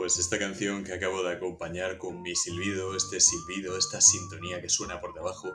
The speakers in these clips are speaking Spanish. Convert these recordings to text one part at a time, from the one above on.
Pues esta canción que acabo de acompañar con mi silbido, este silbido, esta sintonía que suena por debajo,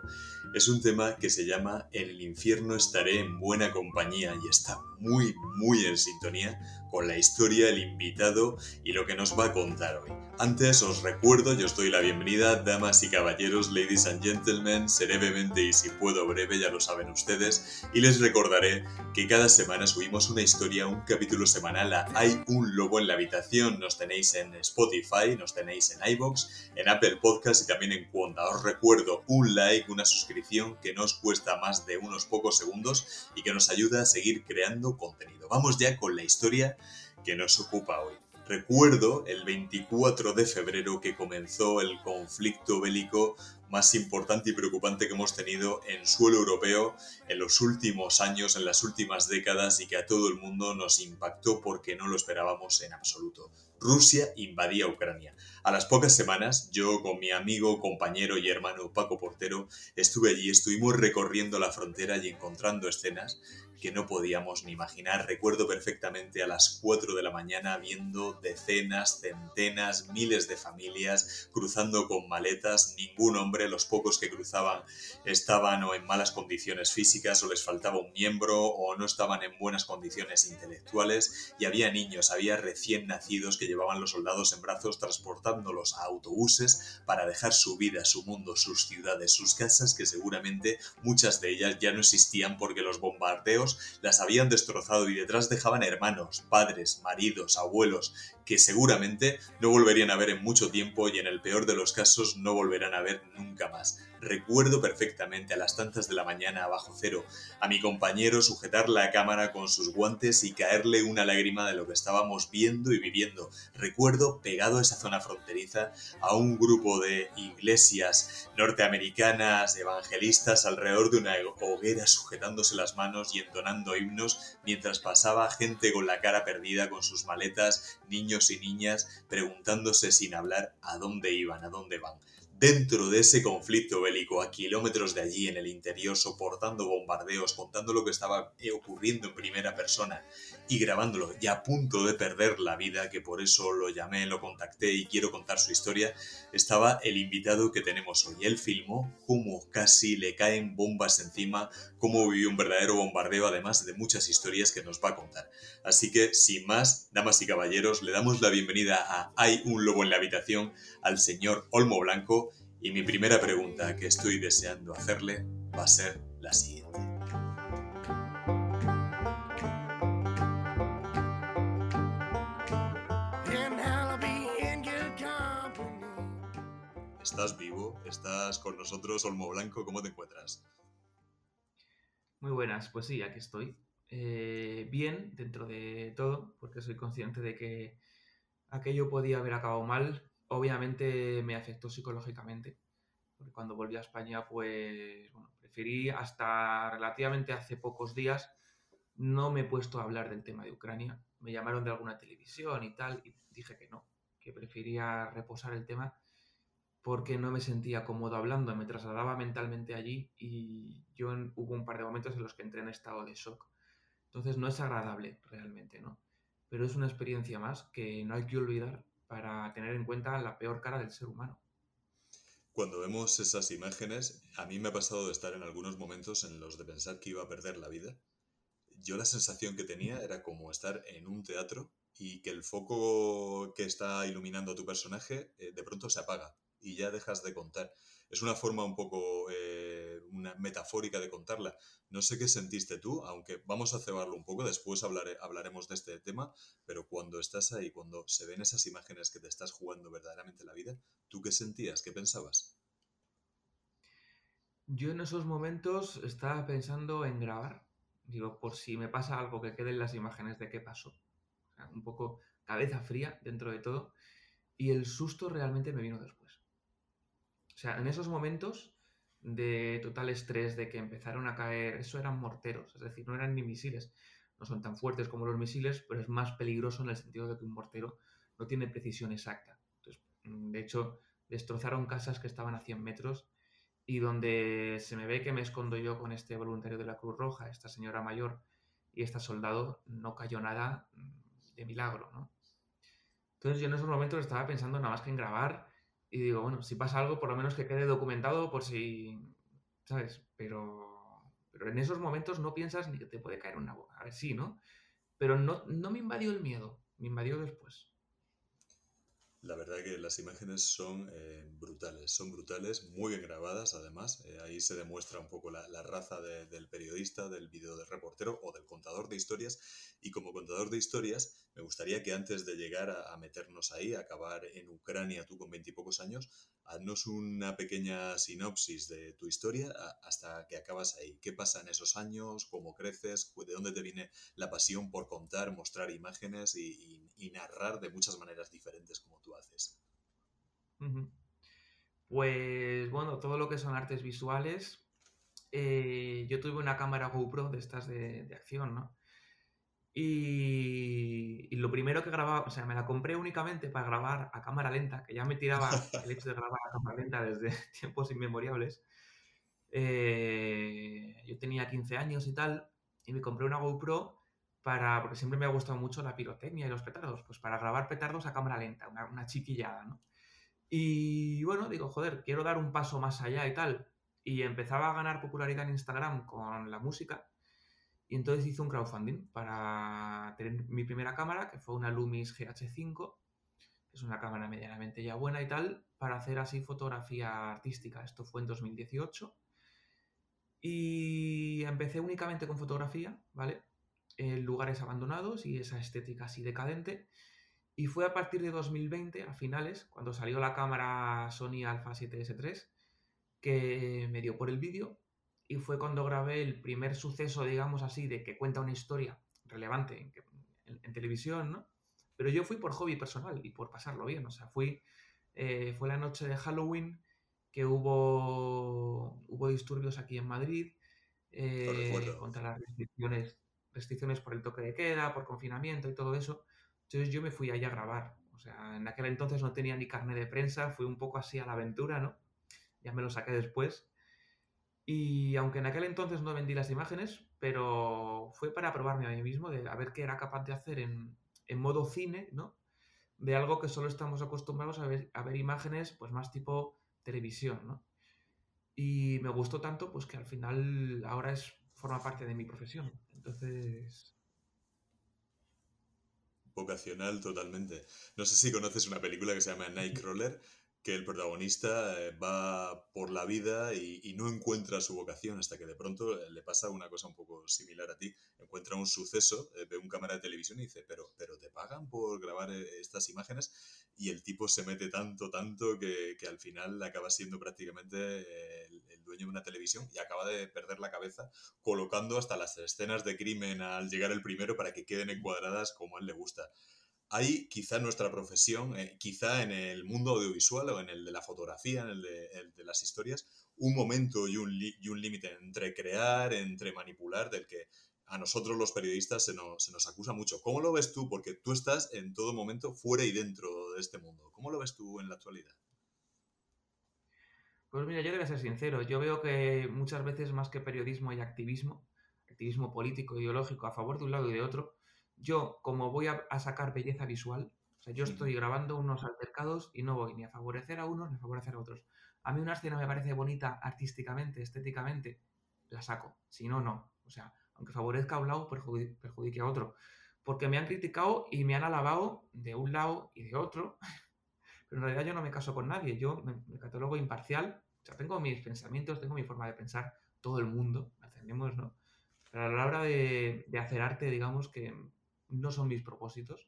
es un tema que se llama En el infierno estaré en buena compañía y está muy, muy en sintonía con la historia, el invitado y lo que nos va a contar hoy. Antes os recuerdo y os doy la bienvenida, damas y caballeros, ladies and gentlemen, seré brevemente y si puedo breve, ya lo saben ustedes, y les recordaré que cada semana subimos una historia, un capítulo semanal a Hay un lobo en la habitación. Nos tenéis en Spotify, nos tenéis en iBox, en Apple Podcast y también en Cuonda. Os recuerdo un like, una suscripción que no os cuesta más de unos pocos segundos y que nos ayuda a seguir creando contenido. Vamos ya con la historia que nos ocupa hoy. Recuerdo el 24 de febrero que comenzó el conflicto bélico más importante y preocupante que hemos tenido en suelo europeo en los últimos años, en las últimas décadas y que a todo el mundo nos impactó porque no lo esperábamos en absoluto. Rusia invadía Ucrania. A las pocas semanas, yo con mi amigo, compañero y hermano Paco Portero estuve allí, estuvimos recorriendo la frontera y encontrando escenas que no podíamos ni imaginar. Recuerdo perfectamente a las 4 de la mañana viendo decenas, centenas, miles de familias cruzando con maletas, ningún hombre, los pocos que cruzaban estaban o en malas condiciones físicas o les faltaba un miembro o no estaban en buenas condiciones intelectuales y había niños, había recién nacidos que llevaban los soldados en brazos transportándolos a autobuses para dejar su vida, su mundo, sus ciudades, sus casas que seguramente muchas de ellas ya no existían porque los bombardeos las habían destrozado y detrás dejaban hermanos, padres, maridos, abuelos, que seguramente no volverían a ver en mucho tiempo y en el peor de los casos no volverán a ver nunca más. Recuerdo perfectamente a las tantas de la mañana bajo cero a mi compañero sujetar la cámara con sus guantes y caerle una lágrima de lo que estábamos viendo y viviendo. Recuerdo pegado a esa zona fronteriza a un grupo de iglesias norteamericanas evangelistas alrededor de una hoguera sujetándose las manos y entonando himnos mientras pasaba gente con la cara perdida con sus maletas, niños y niñas preguntándose sin hablar a dónde iban, a dónde van. Dentro de ese conflicto bélico, a kilómetros de allí en el interior, soportando bombardeos, contando lo que estaba eh, ocurriendo en primera persona y grabándolo y a punto de perder la vida, que por eso lo llamé, lo contacté y quiero contar su historia, estaba el invitado que tenemos hoy. Él filmó cómo casi le caen bombas encima, cómo vivió un verdadero bombardeo, además de muchas historias que nos va a contar. Así que, sin más, damas y caballeros, le damos la bienvenida a Hay un lobo en la habitación al señor Olmo Blanco y mi primera pregunta que estoy deseando hacerle va a ser la siguiente. ¿Estás vivo? ¿Estás con nosotros, Olmo Blanco? ¿Cómo te encuentras? Muy buenas, pues sí, aquí estoy. Eh, bien, dentro de todo, porque soy consciente de que aquello podía haber acabado mal. Obviamente me afectó psicológicamente, porque cuando volví a España, pues bueno, preferí hasta relativamente hace pocos días, no me he puesto a hablar del tema de Ucrania. Me llamaron de alguna televisión y tal, y dije que no, que prefería reposar el tema porque no me sentía cómodo hablando, me trasladaba mentalmente allí y yo hubo un par de momentos en los que entré en estado de shock. Entonces no es agradable realmente, ¿no? Pero es una experiencia más que no hay que olvidar para tener en cuenta la peor cara del ser humano. Cuando vemos esas imágenes, a mí me ha pasado de estar en algunos momentos en los de pensar que iba a perder la vida. Yo la sensación que tenía era como estar en un teatro y que el foco que está iluminando a tu personaje eh, de pronto se apaga y ya dejas de contar. Es una forma un poco eh, una metafórica de contarla. No sé qué sentiste tú, aunque vamos a cebarlo un poco, después hablaremos de este tema, pero cuando estás ahí, cuando se ven esas imágenes que te estás jugando verdaderamente la vida, ¿tú qué sentías? ¿Qué pensabas? Yo en esos momentos estaba pensando en grabar, digo, por si me pasa algo que queden las imágenes de qué pasó. un poco cabeza fría dentro de todo. Y el susto realmente me vino después. O sea, en esos momentos de total estrés, de que empezaron a caer, eso eran morteros, es decir, no eran ni misiles. No son tan fuertes como los misiles, pero es más peligroso en el sentido de que un mortero no tiene precisión exacta. Entonces, mm, de hecho, destrozaron casas que estaban a 100 metros y donde se me ve que me escondo yo con este voluntario de la Cruz Roja, esta señora mayor y este soldado, no cayó nada mm, de milagro, ¿no? Entonces yo en esos momentos estaba pensando nada más que en grabar y digo, bueno, si pasa algo, por lo menos que quede documentado por si, ¿sabes? Pero, pero en esos momentos no piensas ni que te puede caer una boca. A ver, sí, ¿no? Pero no, no me invadió el miedo, me invadió después. La verdad que las imágenes son eh, brutales, son brutales, muy bien grabadas además. Eh, ahí se demuestra un poco la, raza del periodista, del video del reportero o del contador de historias. Y como contador de historias, me gustaría que antes de llegar a, meternos ahí, a acabar en Ucrania, tú con veintipocos años, haznos una pequeña sinopsis de tu historia hasta que acabas ahí. ¿Qué pasa en esos años? ¿Cómo creces? ¿De dónde te viene la pasión por contar, mostrar imágenes y, narrar de muchas maneras diferentes como tú haces? Pues bueno, todo lo que son artes visuales. Eh, yo tuve una cámara GoPro de estas de, de acción, ¿no? Y, lo primero que grababa, o sea, me la compré únicamente para grabar a cámara lenta, que ya me tiraba el hecho de grabar a cámara lenta desde tiempos inmemoriales. Eh, yo tenía 15 años y tal, y me compré una GoPro para, porque siempre me ha gustado mucho la pirotecnia y los petardos, pues para grabar petardos a cámara lenta, una, una chiquillada, ¿no? Y bueno, digo, joder, quiero dar un paso más allá y tal. Y empezaba a ganar popularidad en Instagram con la música y entonces hice un crowdfunding para tener mi primera cámara, que fue una Lumis GH5, que es una cámara medianamente ya buena y tal, para hacer así fotografía artística. Esto fue en 2018. Y empecé únicamente con fotografía, ¿vale? En lugares abandonados y esa estética así decadente. Y fue a partir de 2020, a finales, cuando salió la cámara Sony Alpha 7S3, que me dio por el vídeo y fue cuando grabé el primer suceso, digamos así, de que cuenta una historia relevante en, televisión, ¿no? Pero yo fui por hobby personal y por pasarlo bien, o sea, fui, eh, fue la noche de Halloween que hubo, hubo disturbios aquí en Madrid eh, contra las restricciones, restricciones por el toque de queda, por confinamiento y todo eso. Entonces yo me fui allá a grabar. O sea, en aquel entonces no tenía ni carne de prensa, fui un poco así a la aventura, ¿no? Ya me lo saqué después. Y aunque en aquel entonces no vendí las imágenes, pero fue para probarme a mí mismo, de a ver qué era capaz de hacer en, modo cine, ¿no? De algo que solo estamos acostumbrados a ver, a ver imágenes, pues más tipo televisión, ¿no? Y me gustó tanto, pues que al final ahora es, forma parte de mi profesión. Entonces... Vocacional totalmente. No sé si conoces una película que se llama Nightcrawler, que el protagonista eh, va por la vida y, no encuentra su vocación hasta que de pronto eh, le pasa una cosa un poco similar a ti. Encuentra un suceso, eh, ve un cámara de televisión y dice, pero, pero te pagan por grabar estas imágenes y el tipo se mete tanto, tanto que, al final acaba siendo prácticamente el, el, dueño de una televisión y acaba de perder la cabeza colocando hasta las escenas de crimen al llegar el primero para que queden encuadradas como a él le gusta hay quizá en nuestra profesión, eh, quizá en el mundo audiovisual o en el de la fotografía, en el de, las historias, un momento y un, límite entre crear, entre manipular, del que a nosotros los periodistas se nos, se nos, acusa mucho. ¿Cómo lo ves tú? Porque tú estás en todo momento fuera y dentro de este mundo. ¿Cómo lo ves tú en la actualidad? Pues mira, yo debo ser sincero. Yo veo que muchas veces más que periodismo hay activismo, activismo político, ideológico, a favor de un lado y de otro yo, como voy a, sacar belleza visual, o sea, yo estoy grabando unos altercados y no voy ni a favorecer a unos ni a favorecer a otros. A mí una escena me parece bonita artísticamente, estéticamente, la saco. Si no, no. O sea, aunque favorezca a un lado, perjudique a otro. Porque me han criticado y me han alabado de un lado y de otro. Pero en realidad yo no me caso con nadie. Yo me, catalogo imparcial. O sea, tengo mis pensamientos, tengo mi forma de pensar. Todo el mundo, entendemos, ¿no? Pero a la hora de hacer arte, digamos que no son mis propósitos.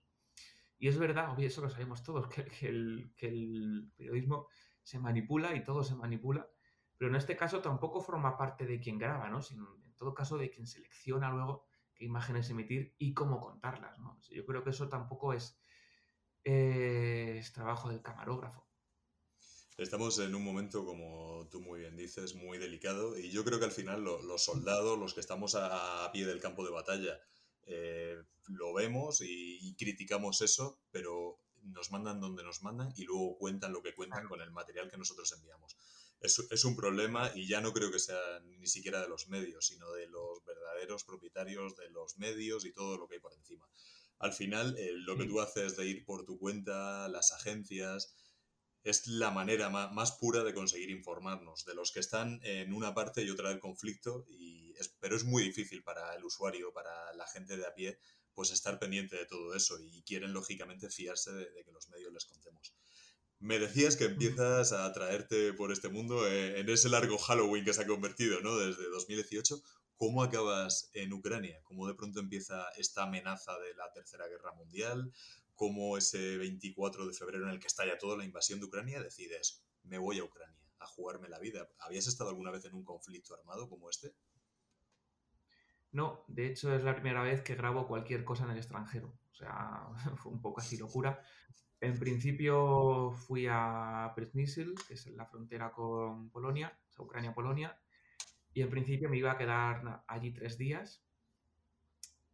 Y es verdad, eso lo sabemos todos, que, el, periodismo se manipula y todo se manipula, pero en este caso tampoco forma parte de quien graba, ¿no? sino en todo caso de quien selecciona luego qué imágenes emitir y cómo contarlas. ¿no? Yo creo que eso tampoco es, es trabajo del camarógrafo. Estamos en un momento, como tú muy bien dices, muy delicado y yo creo que al final los soldados, los que estamos a pie del campo de batalla, eh, lo vemos y, criticamos eso, pero nos mandan donde nos mandan y luego cuentan lo que cuentan con el material que nosotros enviamos. Es, es, un problema y ya no creo que sea ni siquiera de los medios, sino de los verdaderos propietarios de los medios y todo lo que hay por encima. Al final, eh, lo que Sí. tú haces de ir por tu cuenta, las agencias, es la manera ma- más, pura de conseguir informarnos de los que están en una parte y otra del conflicto, y es- pero es muy difícil para el usuario, para la gente de a pie, pues estar pendiente de todo eso y quieren lógicamente fiarse de, de que los medios les contemos. Me decías que empiezas a atraerte por este mundo eh, en ese largo Halloween que se ha convertido, ¿no? Desde 2018. ¿Cómo acabas en Ucrania? ¿Cómo de pronto empieza esta amenaza de la Tercera Guerra Mundial? ¿Cómo ese 24 de febrero en el que estalla toda la invasión de Ucrania decides, me voy a Ucrania a jugarme la vida? ¿Habías estado alguna vez en un conflicto armado como este? No, de hecho es la primera vez que grabo cualquier cosa en el extranjero. O sea, fue un poco así locura. En principio fui a Przemysl, que es la frontera con Polonia, o sea, Ucrania-Polonia, y en principio me iba a quedar allí tres días.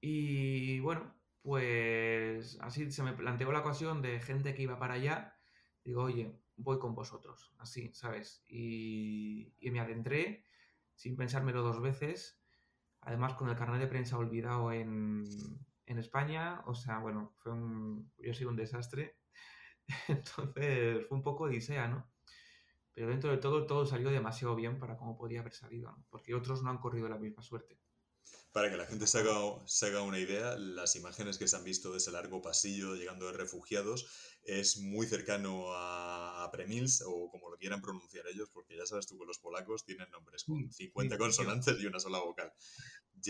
Y bueno, pues así se me planteó la ocasión de gente que iba para allá. Digo, oye, voy con vosotros, así, ¿sabes? Y, me adentré sin pensármelo dos veces, además con el carnet de prensa olvidado en, en España. O sea, bueno, fue un, yo soy un desastre. Entonces fue un poco odisea, ¿no? Pero dentro de todo, todo salió demasiado bien para cómo podía haber salido, ¿no? Porque otros no han corrido la misma suerte. Para que la gente se haga, se haga una idea, las imágenes que se han visto de ese largo pasillo llegando de refugiados es muy cercano a, a Premils o como lo quieran pronunciar ellos, porque ya sabes tú que los polacos tienen nombres con Sí, 50 sí, consonantes y una sola vocal.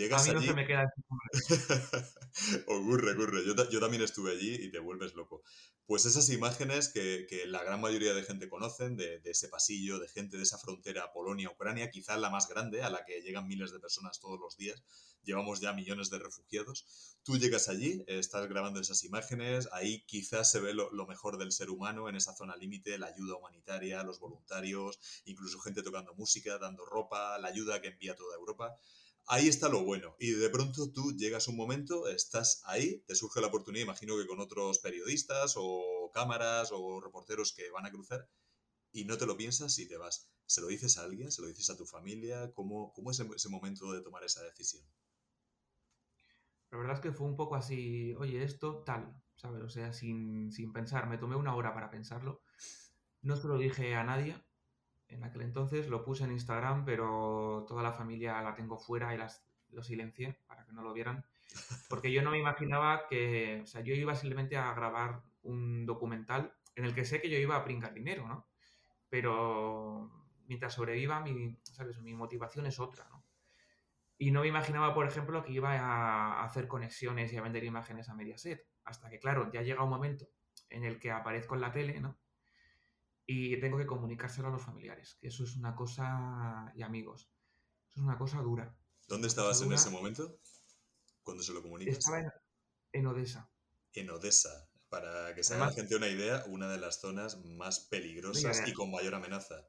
A Llegas mí no allí, se me queda ocurre, ocurre. Yo, yo también estuve allí y te vuelves loco. Pues esas imágenes que, que la gran mayoría de gente conocen, de, de ese pasillo, de gente de esa frontera Polonia-Ucrania, quizás la más grande, a la que llegan miles de personas todos los días, llevamos ya millones de refugiados. Tú llegas allí, estás grabando esas imágenes, ahí quizás se ve lo, lo mejor del ser humano en esa zona límite, la ayuda humanitaria, los voluntarios, incluso gente tocando música, dando ropa, la ayuda que envía toda Europa. Ahí está lo bueno. Y de pronto tú llegas un momento, estás ahí, te surge la oportunidad, imagino que con otros periodistas o cámaras o reporteros que van a cruzar, y no te lo piensas y te vas. ¿Se lo dices a alguien? ¿Se lo dices a tu familia? ¿Cómo, cómo es ese momento de tomar esa decisión? La verdad es que fue un poco así, oye, esto tal, ¿sabes? O sea, sin, sin pensar, me tomé una hora para pensarlo. No se lo dije a nadie en aquel entonces, lo puse en Instagram, pero toda la familia la tengo fuera y las, lo silencié para que no lo vieran. Porque yo no me imaginaba que, o sea, yo iba simplemente a grabar un documental en el que sé que yo iba a pringar dinero, ¿no? Pero mientras sobreviva, mi, ¿sabes? Mi motivación es otra, ¿no? Y no me imaginaba, por ejemplo, que iba a hacer conexiones y a vender imágenes a Mediaset. Hasta que, claro, ya llega un momento en el que aparezco en la tele, ¿no? Y tengo que comunicárselo a los familiares, que eso es una cosa, y amigos, eso es una cosa dura. ¿Dónde estabas en ese momento? Cuando se lo comunicas. Estaba en, en Odessa. En Odessa. Para que se haga la gente una idea, una de las zonas más peligrosas y con mayor amenaza.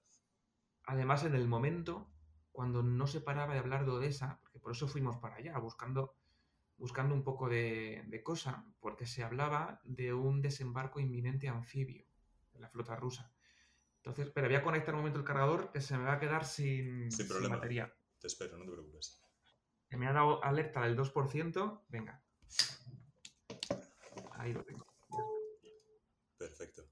además en el momento cuando no se paraba de hablar de Odessa, porque por eso fuimos para allá, buscando, buscando un poco de, de cosa, porque se hablaba de un desembarco inminente anfibio de la flota rusa. Entonces, pero voy a conectar un momento el cargador que se me va a quedar sin, Sin sin problema. batería. Te espero, no te preocupes. Que me ha dado alerta del 2%. Venga. Ahí lo tengo. Perfecto.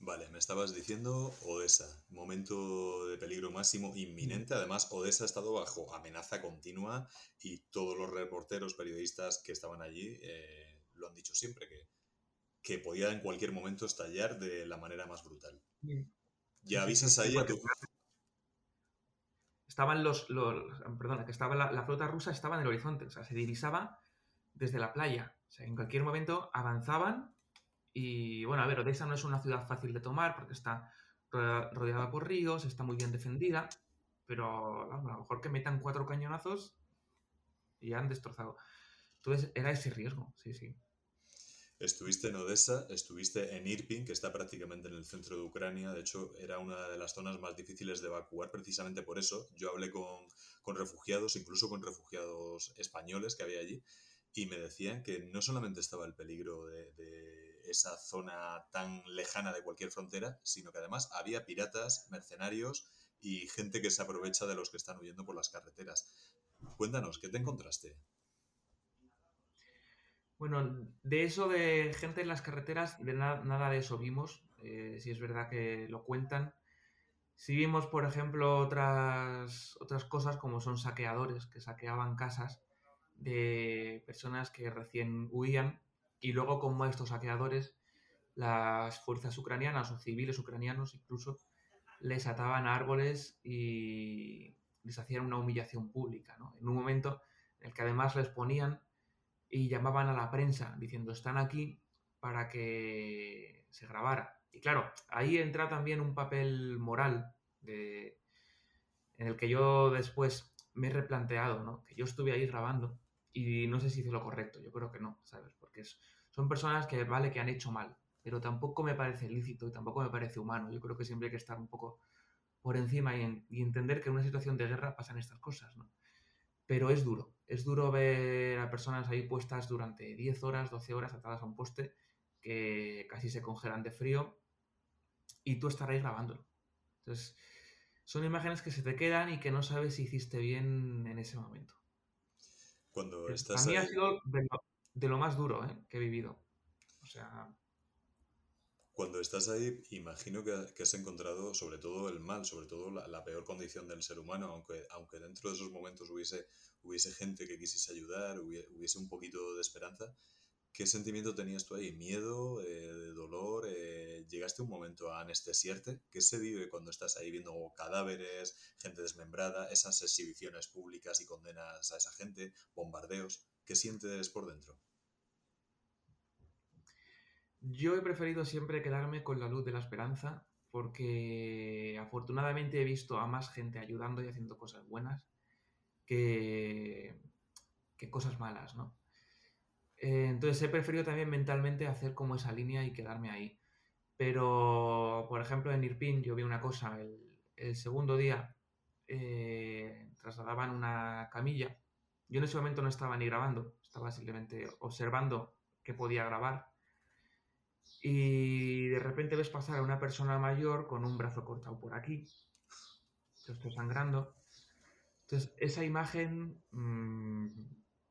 Vale, me estabas diciendo Odessa, momento de peligro máximo inminente. Además, Odessa ha estado bajo amenaza continua y todos los reporteros, periodistas que estaban allí eh, lo han dicho siempre, que, que podía en cualquier momento estallar de la manera más brutal. Ya avisas ahí a tu... estaban los, los- perdona, que estaba la, la flota rusa estaba en el horizonte, o sea, se divisaba desde la playa. O sea, en cualquier momento avanzaban y, bueno, a ver, Odessa no es una ciudad fácil de tomar porque está ro- rodeada por ríos, está muy bien defendida, pero a lo mejor que metan cuatro cañonazos y ya han destrozado. Entonces era ese riesgo, sí, sí. Estuviste en Odessa, estuviste en Irpin, que está prácticamente en el centro de Ucrania. De hecho, era una de las zonas más difíciles de evacuar precisamente por eso. Yo hablé con, con refugiados, incluso con refugiados españoles que había allí, y me decían que no solamente estaba el peligro de, de esa zona tan lejana de cualquier frontera, sino que además había piratas, mercenarios y gente que se aprovecha de los que están huyendo por las carreteras. Cuéntanos, ¿qué te encontraste? Bueno, de eso de gente en las carreteras, de nada de eso vimos. Eh, si es verdad que lo cuentan. Si vimos, por ejemplo, otras, otras cosas como son saqueadores que saqueaban casas de personas que recién huían y luego como estos saqueadores, las fuerzas ucranianas o civiles ucranianos incluso les ataban árboles y les hacían una humillación pública. En un momento en el que además les ponían y llamaban a la prensa diciendo están aquí para que se grabara. Y claro, ahí entra también un papel moral de, en el que yo después me he replanteado, ¿no? Que yo estuve ahí grabando y no sé si hice lo correcto, yo creo que no, ¿sabes? Porque son personas que vale que han hecho mal, pero tampoco me parece lícito y tampoco me parece humano. Yo creo que siempre hay que estar un poco por encima y, y entender que en una situación de guerra pasan estas cosas, ¿no? Pero es duro, es duro ver a personas ahí puestas durante 10 horas, 12 horas atadas a un poste que casi se congelan de frío y tú estar ahí grabándolo. Entonces, son imágenes que se te quedan y que no sabes si hiciste bien en ese momento. Cuando estás a mí ha sido de lo, más duro ¿eh? que he vivido. O sea, cuando estás ahí, imagino que, has encontrado sobre todo el mal, sobre todo la, peor condición del ser humano, aunque, aunque dentro de esos momentos hubiese, hubiese gente que quisiese ayudar, hubiese, un poquito de esperanza. ¿Qué sentimiento tenías tú ahí? ¿Miedo? Eh, ¿Dolor? Eh, ¿Llegaste un momento a anestesiarte? ¿Qué se vive cuando estás ahí viendo cadáveres, gente desmembrada, esas exhibiciones públicas y condenas a esa gente, bombardeos? ¿Qué sientes por dentro? Yo he preferido siempre quedarme con la luz de la esperanza porque afortunadamente he visto a más gente ayudando y haciendo cosas buenas que, que cosas malas, ¿no? Eh, entonces he preferido también mentalmente hacer como esa línea y quedarme ahí. Pero, por ejemplo, en Irpin yo vi una cosa, el, segundo día eh, trasladaban una camilla. Yo en ese momento no estaba ni grabando, estaba simplemente observando qué podía grabar y de repente ves pasar a una persona mayor con un brazo cortado por aquí, yo estoy sangrando. Entonces, esa imagen mm,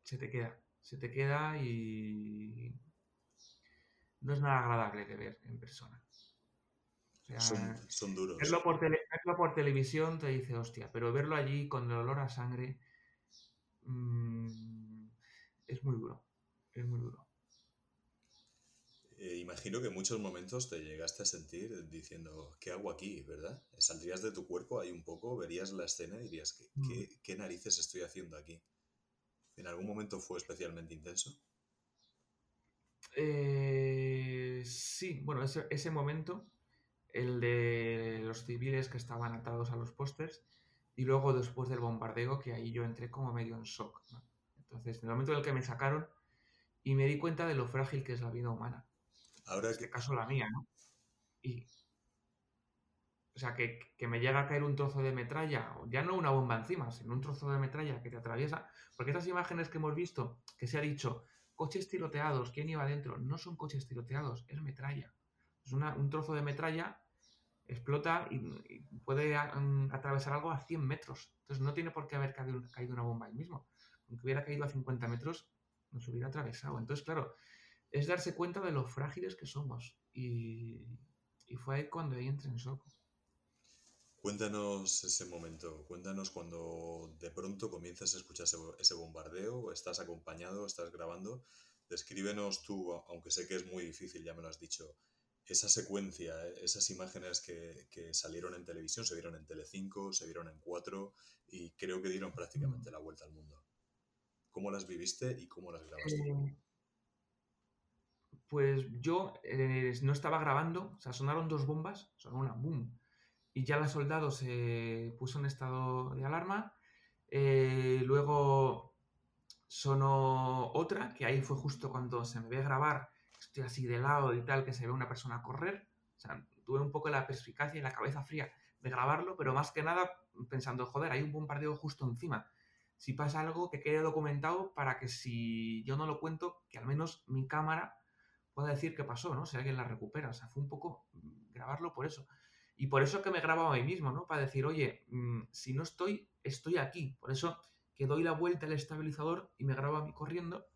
se te queda, se te queda y no es nada agradable de ver en persona. son, duros. Verlo por, por, televisión te dice, hostia, pero verlo allí con el olor a sangre mm, es muy duro, es muy duro. Eh, imagino que en muchos momentos te llegaste a sentir diciendo, ¿qué hago aquí? ¿Verdad? Saldrías de tu cuerpo ahí un poco, verías la escena y dirías, ¿qué, mm. qué, narices estoy haciendo aquí? ¿En algún momento fue especialmente intenso? Eh, sí, bueno, ese, ese, momento, el de los civiles que estaban atados a los pósters, y luego después del bombardeo, que ahí yo entré como medio en shock. Entonces, en el momento en el que me sacaron, y me di cuenta de lo frágil que es la vida humana. Ahora en este caso la mía, ¿no? Y, o sea, que, me llega a caer un trozo de metralla, ya no una bomba encima, sino un trozo de metralla que te atraviesa. Porque estas imágenes que hemos visto, que se ha dicho, coches tiroteados, ¿quién iba adentro? No son coches tiroteados, es metralla. Es un trozo de metralla, explota y, puede mm, atravesar algo a 100 metros. Entonces no tiene por qué haber caído, caído una bomba ahí mismo. Aunque hubiera caído a 50 metros, nos hubiera atravesado. Entonces, claro, es darse cuenta de lo frágiles que somos. Y, fue ahí cuando ahí entré en shock. Cuéntanos ese momento, cuéntanos cuando de pronto comienzas a escuchar ese, bombardeo, estás acompañado, estás grabando. Descríbenos tú, aunque sé que es muy difícil, ya me lo has dicho, esa secuencia, esas imágenes que, que salieron en televisión, se vieron en Telecinco, se vieron en 4 y creo que dieron prácticamente mm. la vuelta al mundo. ¿Cómo las viviste y cómo las grabaste? Eh, pues yo eh, no estaba grabando, o sea, sonaron dos bombas, sonó una boom, y ya la soldado se puso en estado de alarma. Eh, luego sonó otra, que ahí fue justo cuando se me ve grabar, estoy así de lado y tal, que se ve una persona correr. O sea, tuve un poco la perspicacia y la cabeza fría de grabarlo, pero más que nada pensando, joder, hay un bombardeo justo encima. Si pasa algo que quede documentado para que si yo no lo cuento, que al menos mi cámara pueda decir qué pasó, ¿no? Si alguien la recupera. O sea, fue un poco mm, grabarlo por eso. Y por eso que me grababa a mí mismo, ¿no? Para decir, oye, mm, si no estoy, estoy aquí. Por eso que doy la vuelta al estabilizador y me grabo a mí corriendo